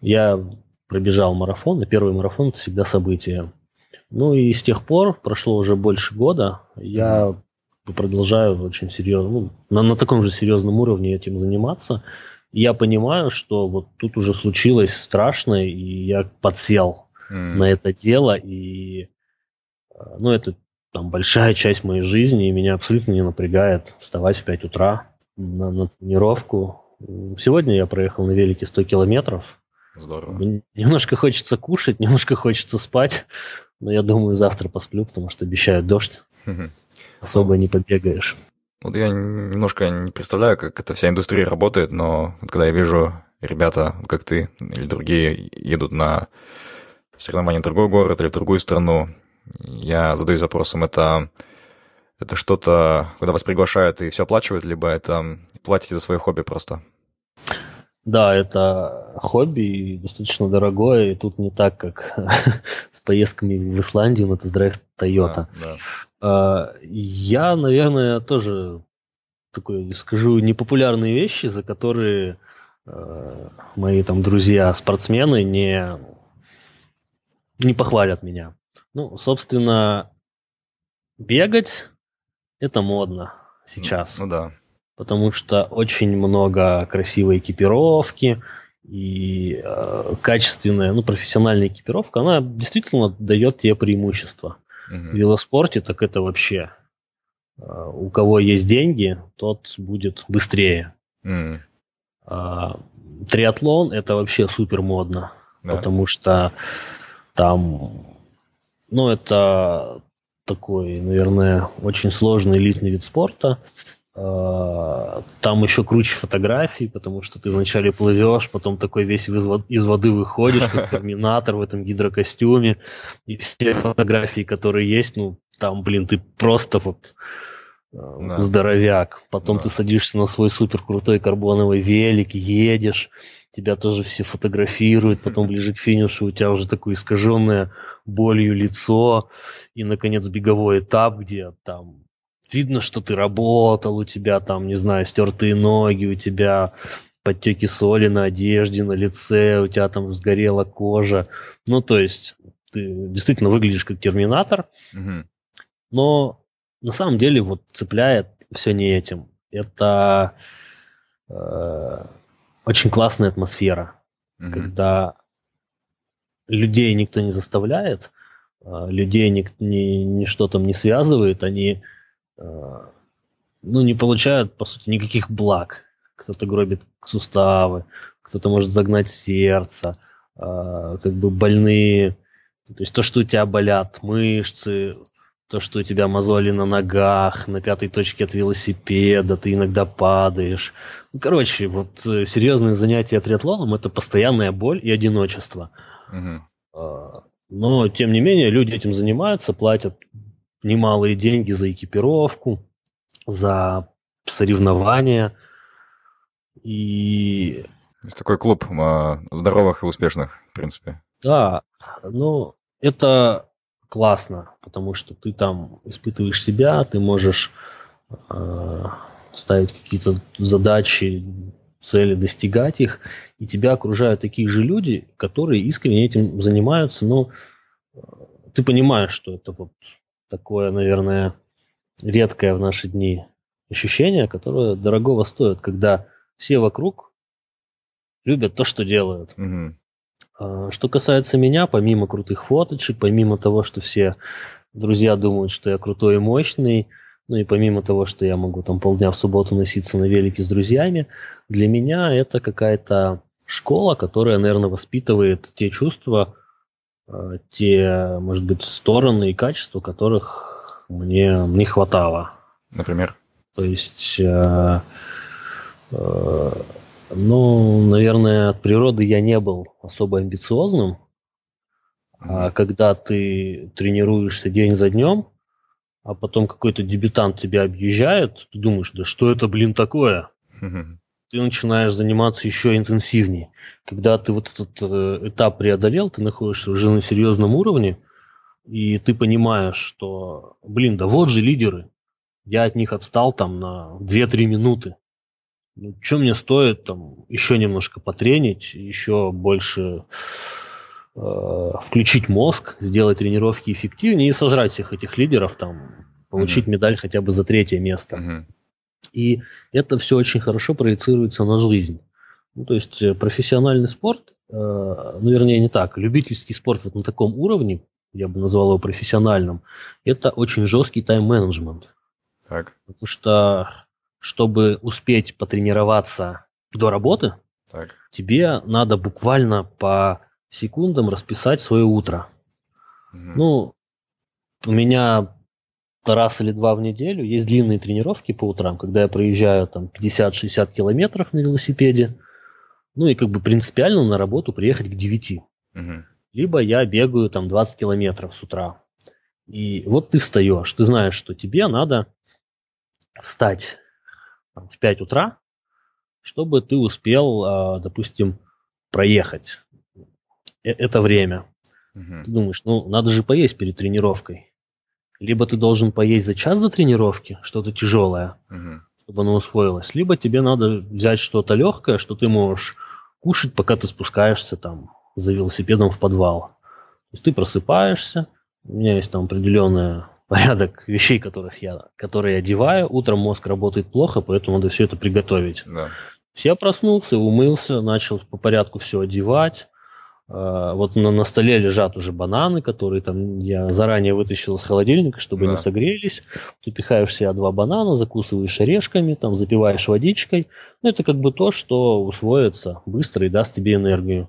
я пробежал марафон, и первый марафон это всегда событие. Ну и с тех пор, прошло уже больше года, я продолжаю очень серьезно, ну, на, на таком же серьезном уровне этим заниматься. И я понимаю, что вот тут уже случилось страшное, и я подсел mm. на это дело, и э, ну, это там большая часть моей жизни, и меня абсолютно не напрягает вставать в 5 утра на, на тренировку. Сегодня я проехал на велике 100 километров. Здорово. Немножко хочется кушать, <laughs> немножко хочется спать, но я думаю, завтра посплю, потому что обещают дождь. Особо не побегаешь. Вот я немножко не представляю, как эта вся индустрия работает, но вот когда я вижу ребята, как ты или другие, едут на соревнования в другой город или в другую страну, я задаюсь вопросом, это, это что-то, когда вас приглашают и все оплачивают, либо это платите за свое хобби просто? Да, это хобби достаточно дорогое, и тут не так, как <laughs> с поездками в Исландию на тест-драйв Toyota. Да, да. А, я, наверное, тоже такой скажу непопулярные вещи, за которые э, мои там друзья спортсмены не не похвалят меня. Ну, собственно, бегать это модно сейчас. Ну, ну да. Потому что очень много красивой экипировки и э, качественная, ну, профессиональная экипировка, она действительно дает тебе преимущество. Угу. В велоспорте так это вообще у кого есть деньги, тот будет быстрее. М, А, Триатлон это вообще супер модно, да. потому что там, ну, это такой, наверное, очень сложный элитный вид спорта. А, Там еще круче фотографий, потому что ты вначале плывешь, потом такой весь из вод- из воды выходишь, как <laughs> терминатор в этом гидрокостюме, и все фотографии, которые есть, ну, там, блин, ты просто вот Да. здоровяк. Потом Да. ты садишься на свой супер крутой карбоновый велик, едешь, тебя тоже все фотографируют, потом <laughs> ближе к финишу у тебя уже такое искаженное болью лицо, и, наконец, беговой этап, где там видно, что ты работал, у тебя там, не знаю, стертые ноги, у тебя подтеки соли на одежде, на лице, у тебя там сгорела кожа. Ну, то есть, ты действительно выглядишь как терминатор, Мгм. но на самом деле вот цепляет все не этим. Это э, очень классная атмосфера, Мгм. когда людей никто не заставляет, а, людей ник- ни, ничто там не связывает, они э, ну, не получают, по сути, никаких благ. Кто-то гробит суставы, кто-то может загнать сердце, а, как бы больные, то есть то, что у тебя болят мышцы, то, что у тебя мозоли на ногах, на пятой точке от велосипеда, ты иногда падаешь. Ну, короче, вот э, серьезные занятия триатлоном – это постоянная боль и одиночество. А, Но, тем не менее, люди этим занимаются, платят немалые деньги за экипировку, за соревнования. И есть такой клуб а, здоровых и успешных, в принципе. да, ну, это классно, потому что ты там испытываешь себя, ты можешь э, ставить какие-то задачи, цели, достигать их, и тебя окружают такие же люди, которые искренне этим занимаются, но э, ты понимаешь, что это вот такое, наверное, редкое в наши дни ощущение, которое дорогого стоит, когда все вокруг любят то, что делают. Мгм. А, Что касается меня, помимо крутых фоточек, помимо того, что все друзья думают, что я крутой и мощный, ну и помимо того, что я могу там полдня в субботу носиться на велике с друзьями, для меня это какая-то школа, которая, наверное, воспитывает те чувства, э, те, может быть, стороны и качества, которых мне не хватало. Например. То есть, э, э, ну, наверное, от природы я не был особо амбициозным. А когда ты тренируешься день за днем, а потом какой-то дебютант тебя объезжает, ты думаешь, да что это, блин, такое? Ты начинаешь заниматься еще интенсивнее. Когда ты вот этот э, этап преодолел, ты находишься уже на серьезном уровне, и ты понимаешь, что, блин, да вот же лидеры. Я от них отстал там на 2-3 минуты. Ну, что мне стоит там еще немножко потренить, еще больше э, включить мозг, сделать тренировки эффективнее и сожрать всех этих лидеров, там, получить медаль хотя бы за третье место. Мгм. И это все очень хорошо проецируется на жизнь. Ну, то есть э, профессиональный спорт, э, ну, вернее, не так, любительский спорт вот на таком уровне, я бы назвал его профессиональным, это очень жесткий тайм-менеджмент. Так, Потому что, чтобы успеть потренироваться до работы, так. тебе надо буквально по секундам расписать свое утро. Мгм. Ну, у меня раз или два в неделю есть длинные тренировки по утрам, когда я проезжаю там 50-60 километров на велосипеде. Ну и как бы принципиально на работу приехать к 9. Мгм. Либо я бегаю там 20 километров с утра. И вот ты встаешь, ты знаешь, что тебе надо встать там, в 5 утра, чтобы ты успел, а, допустим, проехать э- это время. Мгм. Ты думаешь, ну, надо же поесть перед тренировкой. Либо ты должен поесть за час до тренировки, что-то тяжелое, Мгм. чтобы оно усвоилось, либо тебе надо взять что-то легкое, что ты можешь кушать, пока ты спускаешься там за велосипедом в подвал. То есть ты просыпаешься, у меня есть там определенный порядок вещей, которых я, которые я одеваю. Утром мозг работает плохо, поэтому надо все это приготовить. Да. Я проснулся, умылся, начал по порядку все одевать, э, вот на, на столе лежат уже бананы, которые там я заранее вытащил из холодильника, чтобы да. не согрелись. Ты пихаешь себе два банана, закусываешь орешками, там запиваешь водичкой. Ну, это как бы то, что усвоится быстро и даст тебе энергию.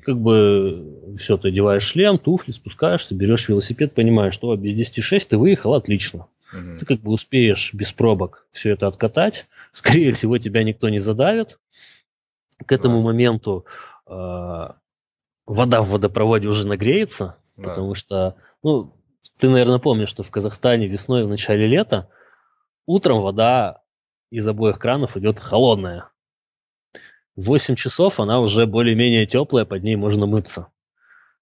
Как бы все, ты одеваешь шлем, туфли, спускаешься, берешь велосипед, понимаешь, что без 10.6 ты выехал, отлично. Угу. Ты как бы успеешь без пробок все это откатать. <laughs> Скорее всего, тебя никто не задавит. К этому да. моменту э, вода в водопроводе уже нагреется, да. потому что, ну, ты, наверное, помнишь, что в Казахстане весной в начале лета утром вода из обоих кранов идет холодная. В 8 часов она уже более-менее теплая, под ней можно мыться.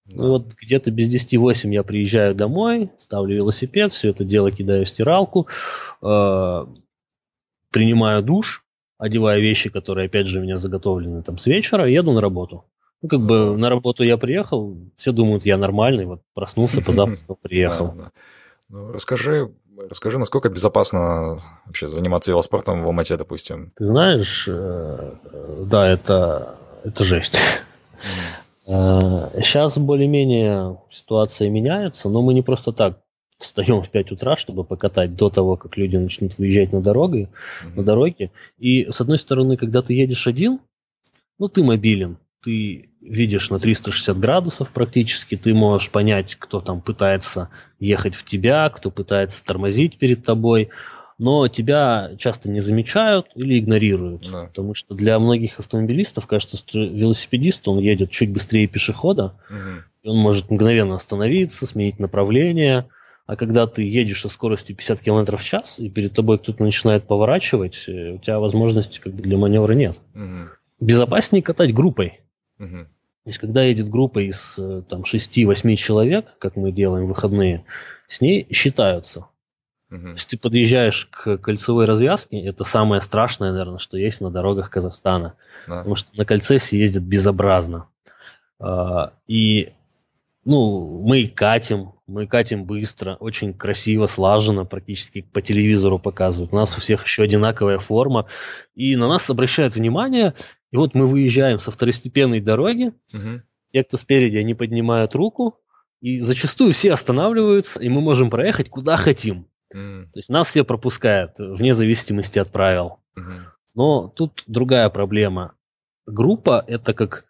Да. Ну вот где-то без 10-8 я приезжаю домой, ставлю велосипед, все это дело кидаю в стиралку, э, принимаю душ, одеваю вещи, которые, опять же, у меня заготовлены там с вечера, и еду на работу. Ну, как бы на работу я приехал, все думают, я нормальный, вот проснулся, позавтракал, <laughs> приехал. Ну, расскажи, расскажи, насколько безопасно вообще заниматься велоспортом в Алмате, допустим? Ты знаешь, э, да, это, это жесть. Сейчас э, более-менее ситуация меняется, но мы не просто так встаем в 5 утра, чтобы покатать до того, как люди начнут выезжать на дороге, mm-hmm. на дороге. И с одной стороны, когда ты едешь один, ну ты мобилен, ты видишь на 360 градусов практически, ты можешь понять, кто там пытается ехать в тебя, кто пытается тормозить перед тобой, но тебя часто не замечают или игнорируют. Да. Потому что для многих автомобилистов кажется, что велосипедист, он едет чуть быстрее пешехода, угу. и он может мгновенно остановиться, сменить направление, а когда ты едешь со скоростью 50 км в час, и перед тобой кто-то начинает поворачивать, э, у тебя возможности как бы для маневра нет. Угу. Безопаснее катать группой. Угу. То есть, когда едет группа из э, там, 6-8 человек, как мы делаем выходные, с ней считаются. Угу. То есть ты подъезжаешь к кольцевой развязке, это самое страшное, наверное, что есть на дорогах Казахстана. Да. Потому что на кольце все ездят безобразно. А, и ну, мы катим, мы катим быстро, очень красиво, слаженно, практически по телевизору показывают. У нас у всех еще одинаковая форма. И на нас обращают внимание. И вот мы выезжаем со второстепенной дороги. Угу. Те, кто спереди, они поднимают руку. И зачастую все останавливаются, и мы можем проехать куда хотим. Mm. То есть нас все пропускают, вне зависимости от правил. Mm-hmm. Но тут другая проблема. Группа это как,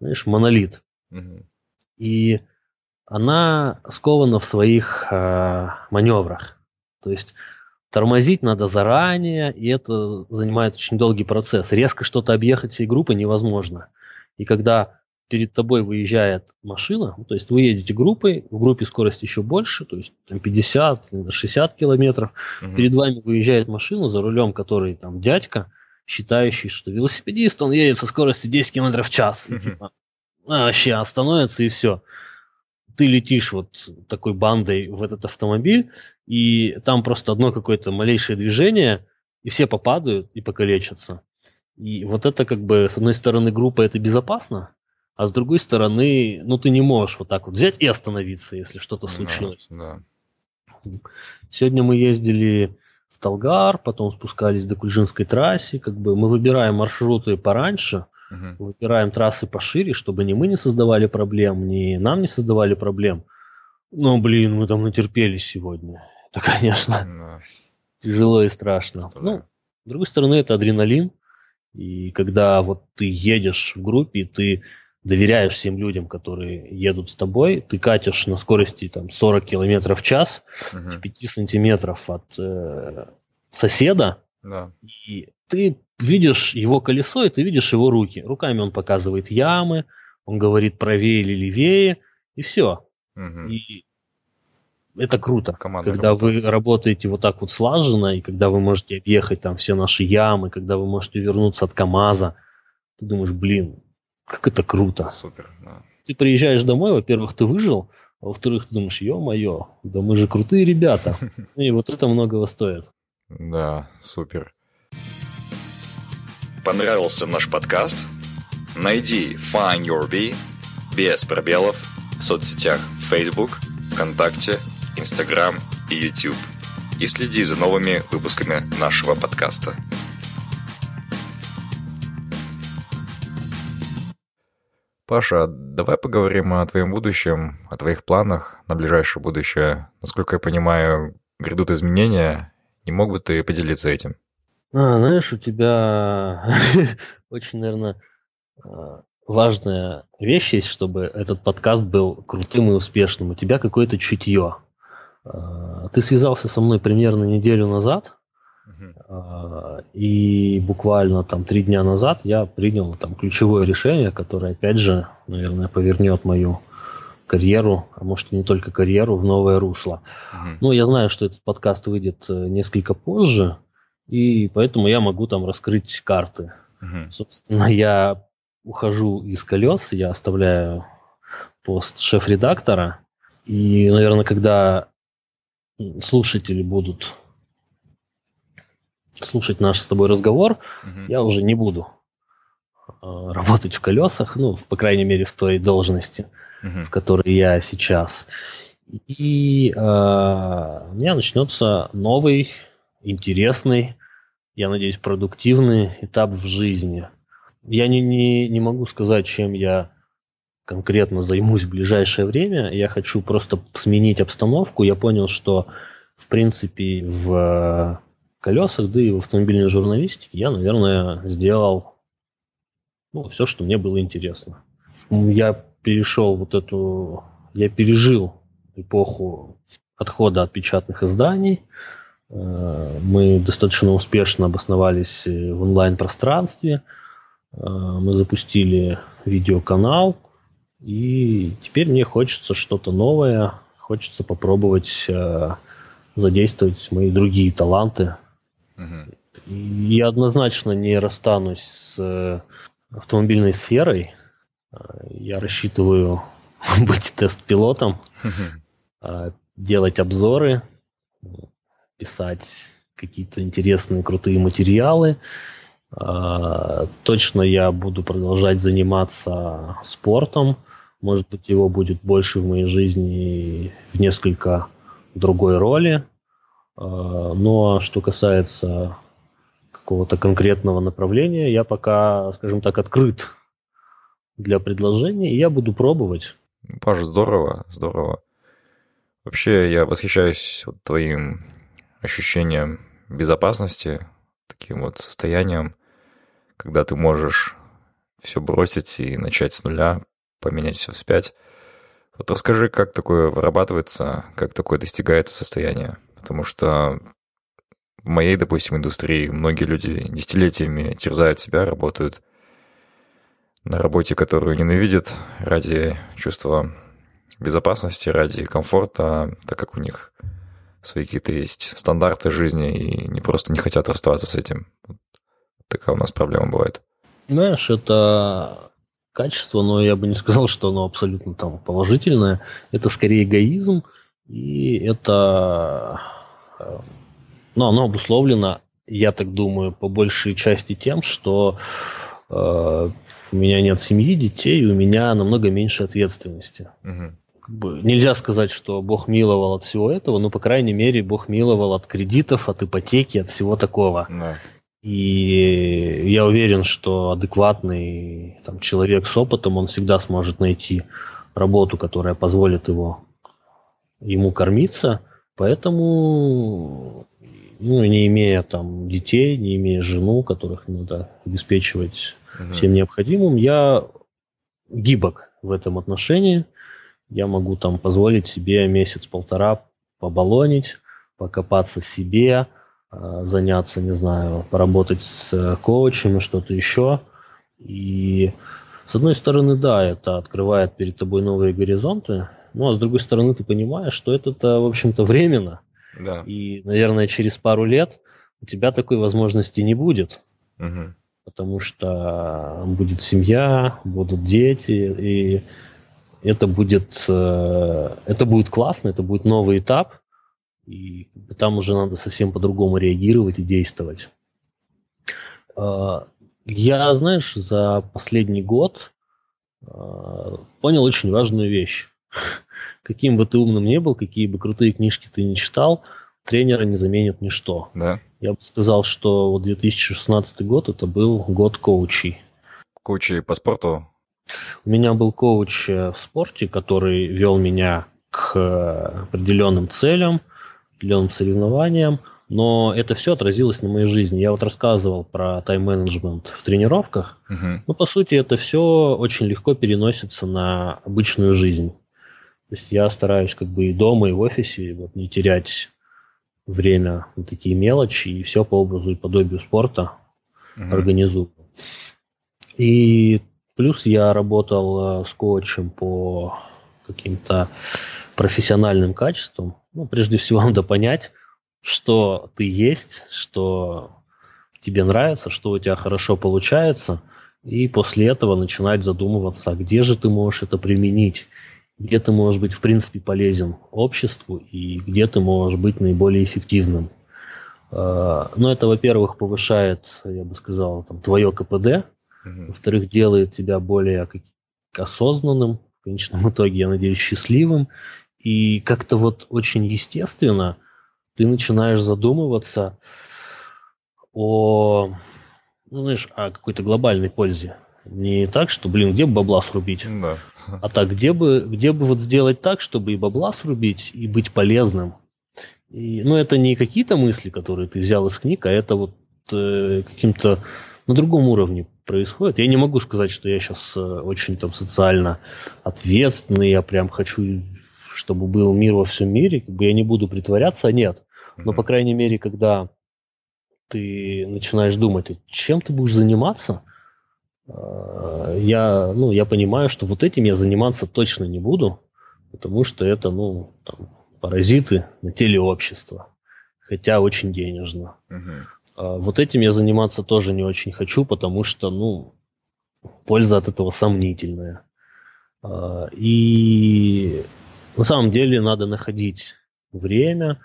знаешь, монолит. Mm-hmm. И она скована в своих э, маневрах. То есть тормозить надо заранее, и это занимает очень долгий процесс. Резко что-то объехать всей группы невозможно. И когда перед тобой выезжает машина, то есть вы едете группой, в группе скорость еще больше, то есть там 50, 60 километров, угу. перед вами выезжает машина, за рулем который там дядька, считающий, что велосипедист, он едет со скоростью 10 километров в час, и типа, а, вообще остановится и все. Ты летишь вот такой бандой в этот автомобиль, и там просто одно какое-то малейшее движение, и все попадают и покалечатся. И вот это как бы, с одной стороны, группа это безопасно, а с другой стороны, ну ты не можешь вот так вот взять и остановиться, если что-то случилось. Да, да. Сегодня мы ездили в Талгар, потом спускались до Кульжинской трассе, как бы мы выбираем маршруты пораньше, угу. выбираем трассы пошире, чтобы ни мы не создавали проблем, ни нам не создавали проблем. Но, блин, мы там натерпелись сегодня. <laughs> Это, конечно, да. тяжело и страшно. Ну, с другой стороны, это адреналин. И когда вот ты едешь в группе, ты доверяешь всем людям, которые едут с тобой, ты катишь на скорости там, 40 км в час, угу. в 5 сантиметров от э, соседа, да. и ты видишь его колесо, и ты видишь его руки. Руками он показывает ямы, он говорит правее или левее, и все. Угу. И это круто, Команда когда работает. вы работаете вот так вот слаженно, и когда вы можете объехать там все наши ямы, когда вы можете вернуться от КАМАЗа, ты думаешь, блин, как это круто. Супер, да. Ты приезжаешь домой, во-первых, ты выжил, а во-вторых, ты думаешь, ё-моё, да мы же крутые ребята. <laughs> И вот это многого стоит. Да, супер. Понравился наш подкаст? Найди Find Your Bee без пробелов в соцсетях Facebook, ВКонтакте, Instagram и YouTube. И следи за новыми выпусками нашего подкаста. Паша, давай поговорим о твоем будущем, о твоих планах на ближайшее будущее. Насколько я понимаю, грядут изменения. Не мог бы ты поделиться этим? А, знаешь, у тебя <laughs> очень, наверное, а, важная вещь есть, чтобы этот подкаст был крутым и успешным. У тебя какое-то чутье. А, ты связался со мной примерно неделю назад, uh и буквально там три дня назад я принял там ключевое решение, которое, опять же, наверное, повернет мою карьеру, а может и не только карьеру, в новое русло. uh Ну, я знаю, что этот подкаст выйдет э, несколько позже, и поэтому я могу там раскрыть карты. uh Собственно, я ухожу из колес, я оставляю пост шеф-редактора, и, наверное, когда слушатели будут слушать наш с тобой разговор, угу. я уже не буду э, работать в колесах, ну, по крайней мере, в той должности, угу. в которой я сейчас. И э, у меня начнется новый, интересный, я надеюсь, продуктивный этап в жизни. Я не, не, не могу сказать, чем я конкретно займусь в ближайшее время. Я хочу просто сменить обстановку. Я понял, что, в принципе, в колесах, да и в автомобильной журналистике я, наверное, сделал ну, все, что мне было интересно. Я перешел вот эту... Я пережил эпоху отхода от печатных изданий. Э, мы достаточно успешно обосновались в онлайн-пространстве. Э, мы запустили видеоканал. И теперь мне хочется что-то новое. Хочется попробовать э, задействовать мои другие таланты Угу. Я однозначно не расстанусь с э, автомобильной сферой. Я рассчитываю <laughs> быть тест-пилотом, делать обзоры, писать какие-то интересные, крутые материалы. А, точно я буду продолжать заниматься спортом. Может быть, его будет больше в моей жизни в несколько другой роли. А, ну а что касается какого-то конкретного направления, я пока, скажем так, открыт для предложений, и я буду пробовать. Паш, здорово, здорово. Вообще, я восхищаюсь твоим ощущением безопасности, таким вот состоянием, когда ты можешь все бросить и начать с нуля, поменять все вспять. Вот расскажи, как такое вырабатывается, как такое достигается состояние потому что в моей, допустим, индустрии многие люди десятилетиями терзают себя, работают на работе, которую ненавидят ради чувства безопасности, ради комфорта, так как у них свои какие-то есть стандарты жизни и не просто не хотят расставаться с этим. Такая у нас проблема бывает. Знаешь, это качество, но я бы не сказал, что оно абсолютно там положительное. Это скорее эгоизм, и это но оно обусловлено, я так думаю, по большей части тем, что э, у меня нет семьи, детей, у меня намного меньше ответственности. Угу. Как бы нельзя сказать, что Бог миловал от всего этого, но, по крайней мере, Бог миловал от кредитов, от ипотеки, от всего такого. Да. И я уверен, что адекватный там, человек с опытом, он всегда сможет найти работу, которая позволит его, ему кормиться – Поэтому, ну, не имея там детей, не имея жену, которых надо обеспечивать угу. всем необходимым, я гибок в этом отношении. Я могу там позволить себе месяц-полтора побалонить, покопаться в себе, а, заняться, не знаю, поработать с коучем и что-то еще. И с одной стороны, да, это открывает перед тобой новые горизонты, ну, а с другой стороны, ты понимаешь, что это-то, в общем-то, временно. Да. И, наверное, через пару лет у тебя такой возможности не будет. Угу. Потому что будет семья, будут дети, и это будет, э, это будет классно, это будет новый этап, и там уже надо совсем по-другому реагировать и действовать. Э, я, знаешь, за последний год э, понял очень важную вещь. <laughs> Каким бы ты умным не был, какие бы крутые книжки ты не читал, тренера не заменит ничто. Да. Я бы сказал, что вот 2016 год это был год коучей. Коучей по спорту? У меня был коуч э, в спорте, который вел меня к э, определенным целям, определенным соревнованиям, но это все отразилось на моей жизни. Я вот рассказывал про тайм-менеджмент в тренировках, uh-huh. но по сути это все очень легко переносится на обычную жизнь. То есть я стараюсь как бы и дома, и в офисе вот, не терять время на такие мелочи, и все по образу и подобию спорта uh-huh. организую. И плюс я работал э, с коучем по каким-то профессиональным качествам. Ну, прежде всего, <laughs> надо понять, что ты есть, что тебе нравится, что у тебя хорошо получается, и после этого начинать задумываться, где же ты можешь это применить, где ты можешь быть в принципе полезен обществу и где ты можешь быть наиболее эффективным. А, Но это, во-первых, повышает, я бы сказал, там, твое КПД, во-вторых, делает тебя более осознанным, в конечном <laughs> итоге, я надеюсь, счастливым. И как-то вот очень естественно ты начинаешь задумываться о, ну, знаешь, о какой-то глобальной пользе. Не так, что, блин, где бы бабла срубить, да. а так, где бы, где бы вот сделать так, чтобы и бабла срубить, и быть полезным. И, ну, это не какие-то мысли, которые ты взял из книг, а это вот э, каким-то на другом уровне происходит. Я не могу сказать, что я сейчас э, очень там социально ответственный, я прям хочу, чтобы был мир во всем мире, как бы я не буду притворяться, нет. Но, по крайней мере, когда ты начинаешь думать, чем ты будешь заниматься, э, я, ну, я понимаю, что вот этим я заниматься точно не буду, потому что это, ну, там, паразиты на теле общества, хотя очень денежно. Uh-huh. Вот этим я заниматься тоже не очень хочу, потому что, ну, польза от этого сомнительная. А, и на самом деле надо находить время,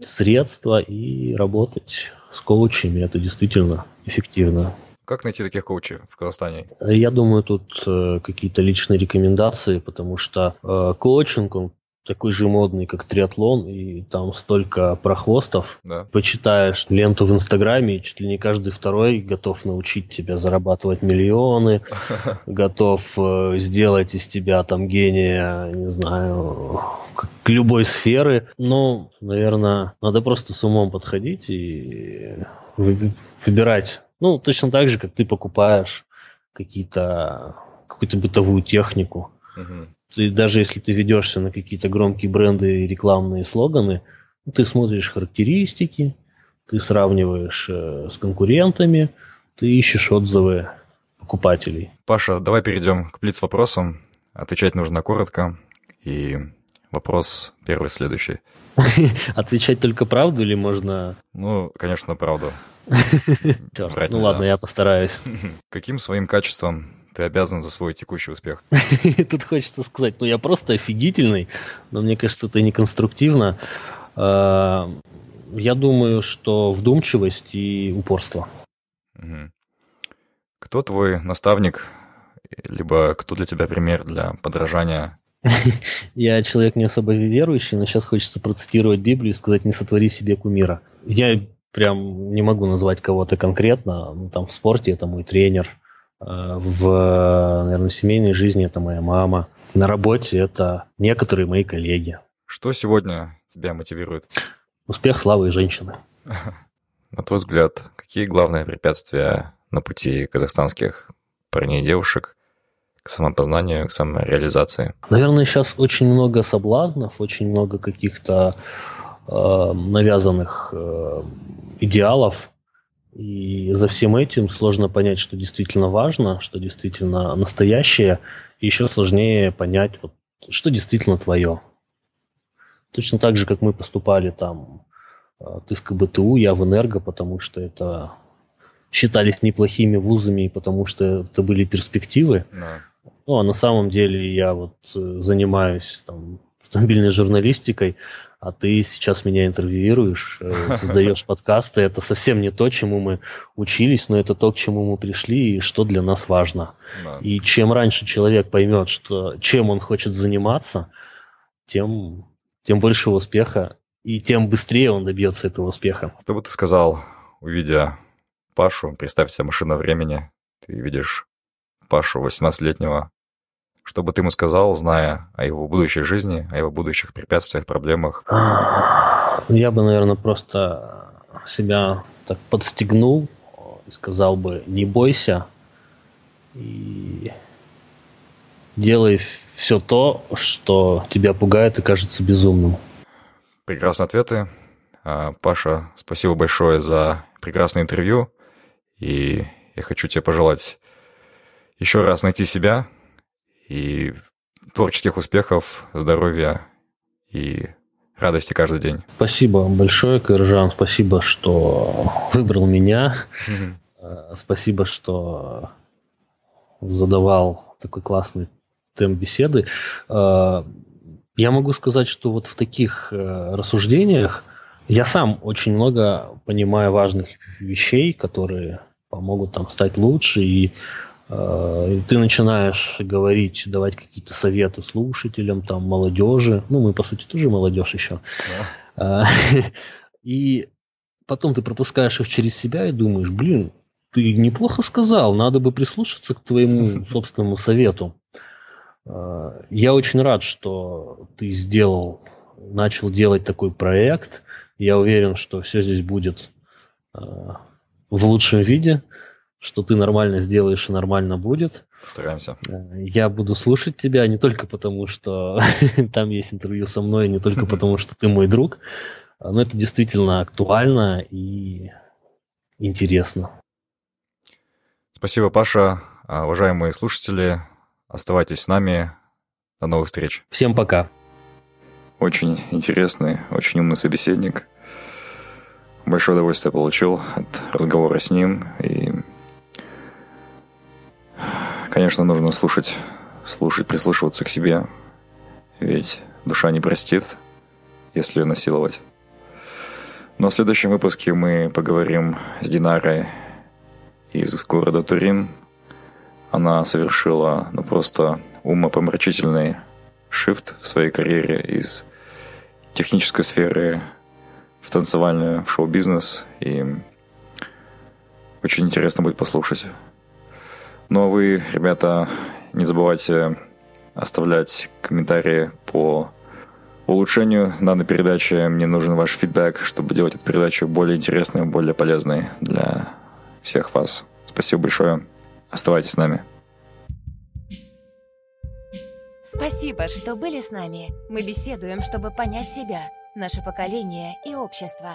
средства и работать с коучами. Это действительно эффективно. Как найти таких коучей в Казахстане? Я думаю, тут э, какие-то личные рекомендации, потому что э, коучинг, он такой же модный, как триатлон, и там столько прохвостов. Да. Почитаешь ленту в Инстаграме, и чуть ли не каждый второй готов научить тебя зарабатывать миллионы, <laughs> готов э, сделать из тебя там гения, не знаю, к любой сферы. Но, наверное, надо просто с умом подходить и выбирать. Ну, точно так же, как ты покупаешь какие-то какую-то бытовую технику. Угу. Ты, даже если ты ведешься на какие-то громкие бренды и рекламные слоганы, ты смотришь характеристики, ты сравниваешь э, с конкурентами, ты ищешь отзывы покупателей. Паша, давай перейдем к блиц-вопросам. Отвечать нужно коротко. И вопрос первый следующий. <laughs> Отвечать только правду или можно... Ну, конечно, правду. <laughs> Ну ладно, я постараюсь. <laughs> Каким своим качеством ты обязан за свой текущий успех. <laughs> Тут хочется сказать, ну я просто офигительный, но мне кажется, это неконструктивно. А, я думаю, что вдумчивость и упорство. Кто твой наставник, либо кто для тебя пример для подражания? <laughs> Я человек не особо верующий, но сейчас хочется процитировать Библию и сказать «не сотвори себе кумира». Я прям не могу назвать кого-то конкретно, ну, там в спорте это мой тренер – в, наверное, семейной жизни это моя мама. На работе это некоторые мои коллеги. Что сегодня тебя мотивирует? Успех, слава и женщины. <laughs> На твой взгляд, какие главные препятствия на пути казахстанских парней и девушек к самопознанию, к самореализации? Наверное, сейчас очень много соблазнов, очень много каких-то э, навязанных э, идеалов, и за всем этим сложно понять, что действительно важно, что действительно настоящее, и еще сложнее понять, вот, что действительно твое. Точно так же, как мы поступали там, а, ты в КБТУ, я в Энерго, потому что это считались неплохими вузами, потому что это были перспективы. Да. Ну, а на самом деле я вот э, занимаюсь там автомобильной журналистикой, а ты сейчас меня интервьюируешь, э, <laughs> создаешь подкасты. Это совсем не то, чему мы учились, но это то, к чему мы пришли и что для нас важно. Да. И чем раньше человек поймет, что, чем он хочет заниматься, тем, тем больше успеха и тем быстрее он добьется этого успеха. Что бы ты сказал, увидя Пашу, представь себе машина времени, ты видишь Пашу, 18-летнего, что бы ты ему сказал, зная о его будущей жизни, о его будущих препятствиях, проблемах? Я бы, наверное, просто себя так подстегнул и сказал бы, не бойся и делай все то, что тебя пугает и кажется безумным. Прекрасные ответы. А, Паша, спасибо большое за прекрасное интервью. И я хочу тебе пожелать еще раз найти себя и творческих успехов, здоровья и радости каждый день. Спасибо большое, Кыржан. Спасибо, что выбрал меня. Mm-hmm. Спасибо, что задавал такой классный темп беседы. А, я могу сказать, что вот в таких э, рассуждениях я сам очень много понимаю важных вещей, которые помогут там стать лучше, и э, ты начинаешь говорить, давать какие-то советы слушателям, там, молодежи, ну, мы, по сути, тоже молодежь еще, да. э, <laughs> и потом ты пропускаешь их через себя и думаешь, блин, ты неплохо сказал, надо бы прислушаться к твоему <laughs> собственному совету. Э, я очень рад, что ты сделал, начал делать такой проект. Я уверен, что все здесь будет э, в лучшем виде, что ты нормально сделаешь и нормально будет. Стараемся. Э, я буду слушать тебя не только потому, что <laughs> там есть интервью со мной, не только <laughs> потому, что ты мой друг, но это действительно актуально и интересно. Спасибо, Паша. Уважаемые слушатели, Оставайтесь с нами. До новых встреч. Всем пока. Очень интересный, очень умный собеседник. Большое удовольствие получил от разговора с ним. И, конечно, нужно слушать, слушать, прислушиваться к себе. Ведь душа не простит, если ее насиловать. Но в следующем выпуске мы поговорим с Динарой из города Турин, она совершила ну, просто умопомрачительный шифт в своей карьере из технической сферы в танцевальную, в шоу-бизнес. И очень интересно будет послушать. Ну а вы, ребята, не забывайте оставлять комментарии по улучшению данной передачи. Мне нужен ваш фидбэк, чтобы делать эту передачу более интересной, более полезной для всех вас. Спасибо большое. Оставайтесь с нами. Спасибо, что были с нами. Мы беседуем, чтобы понять себя, наше поколение и общество.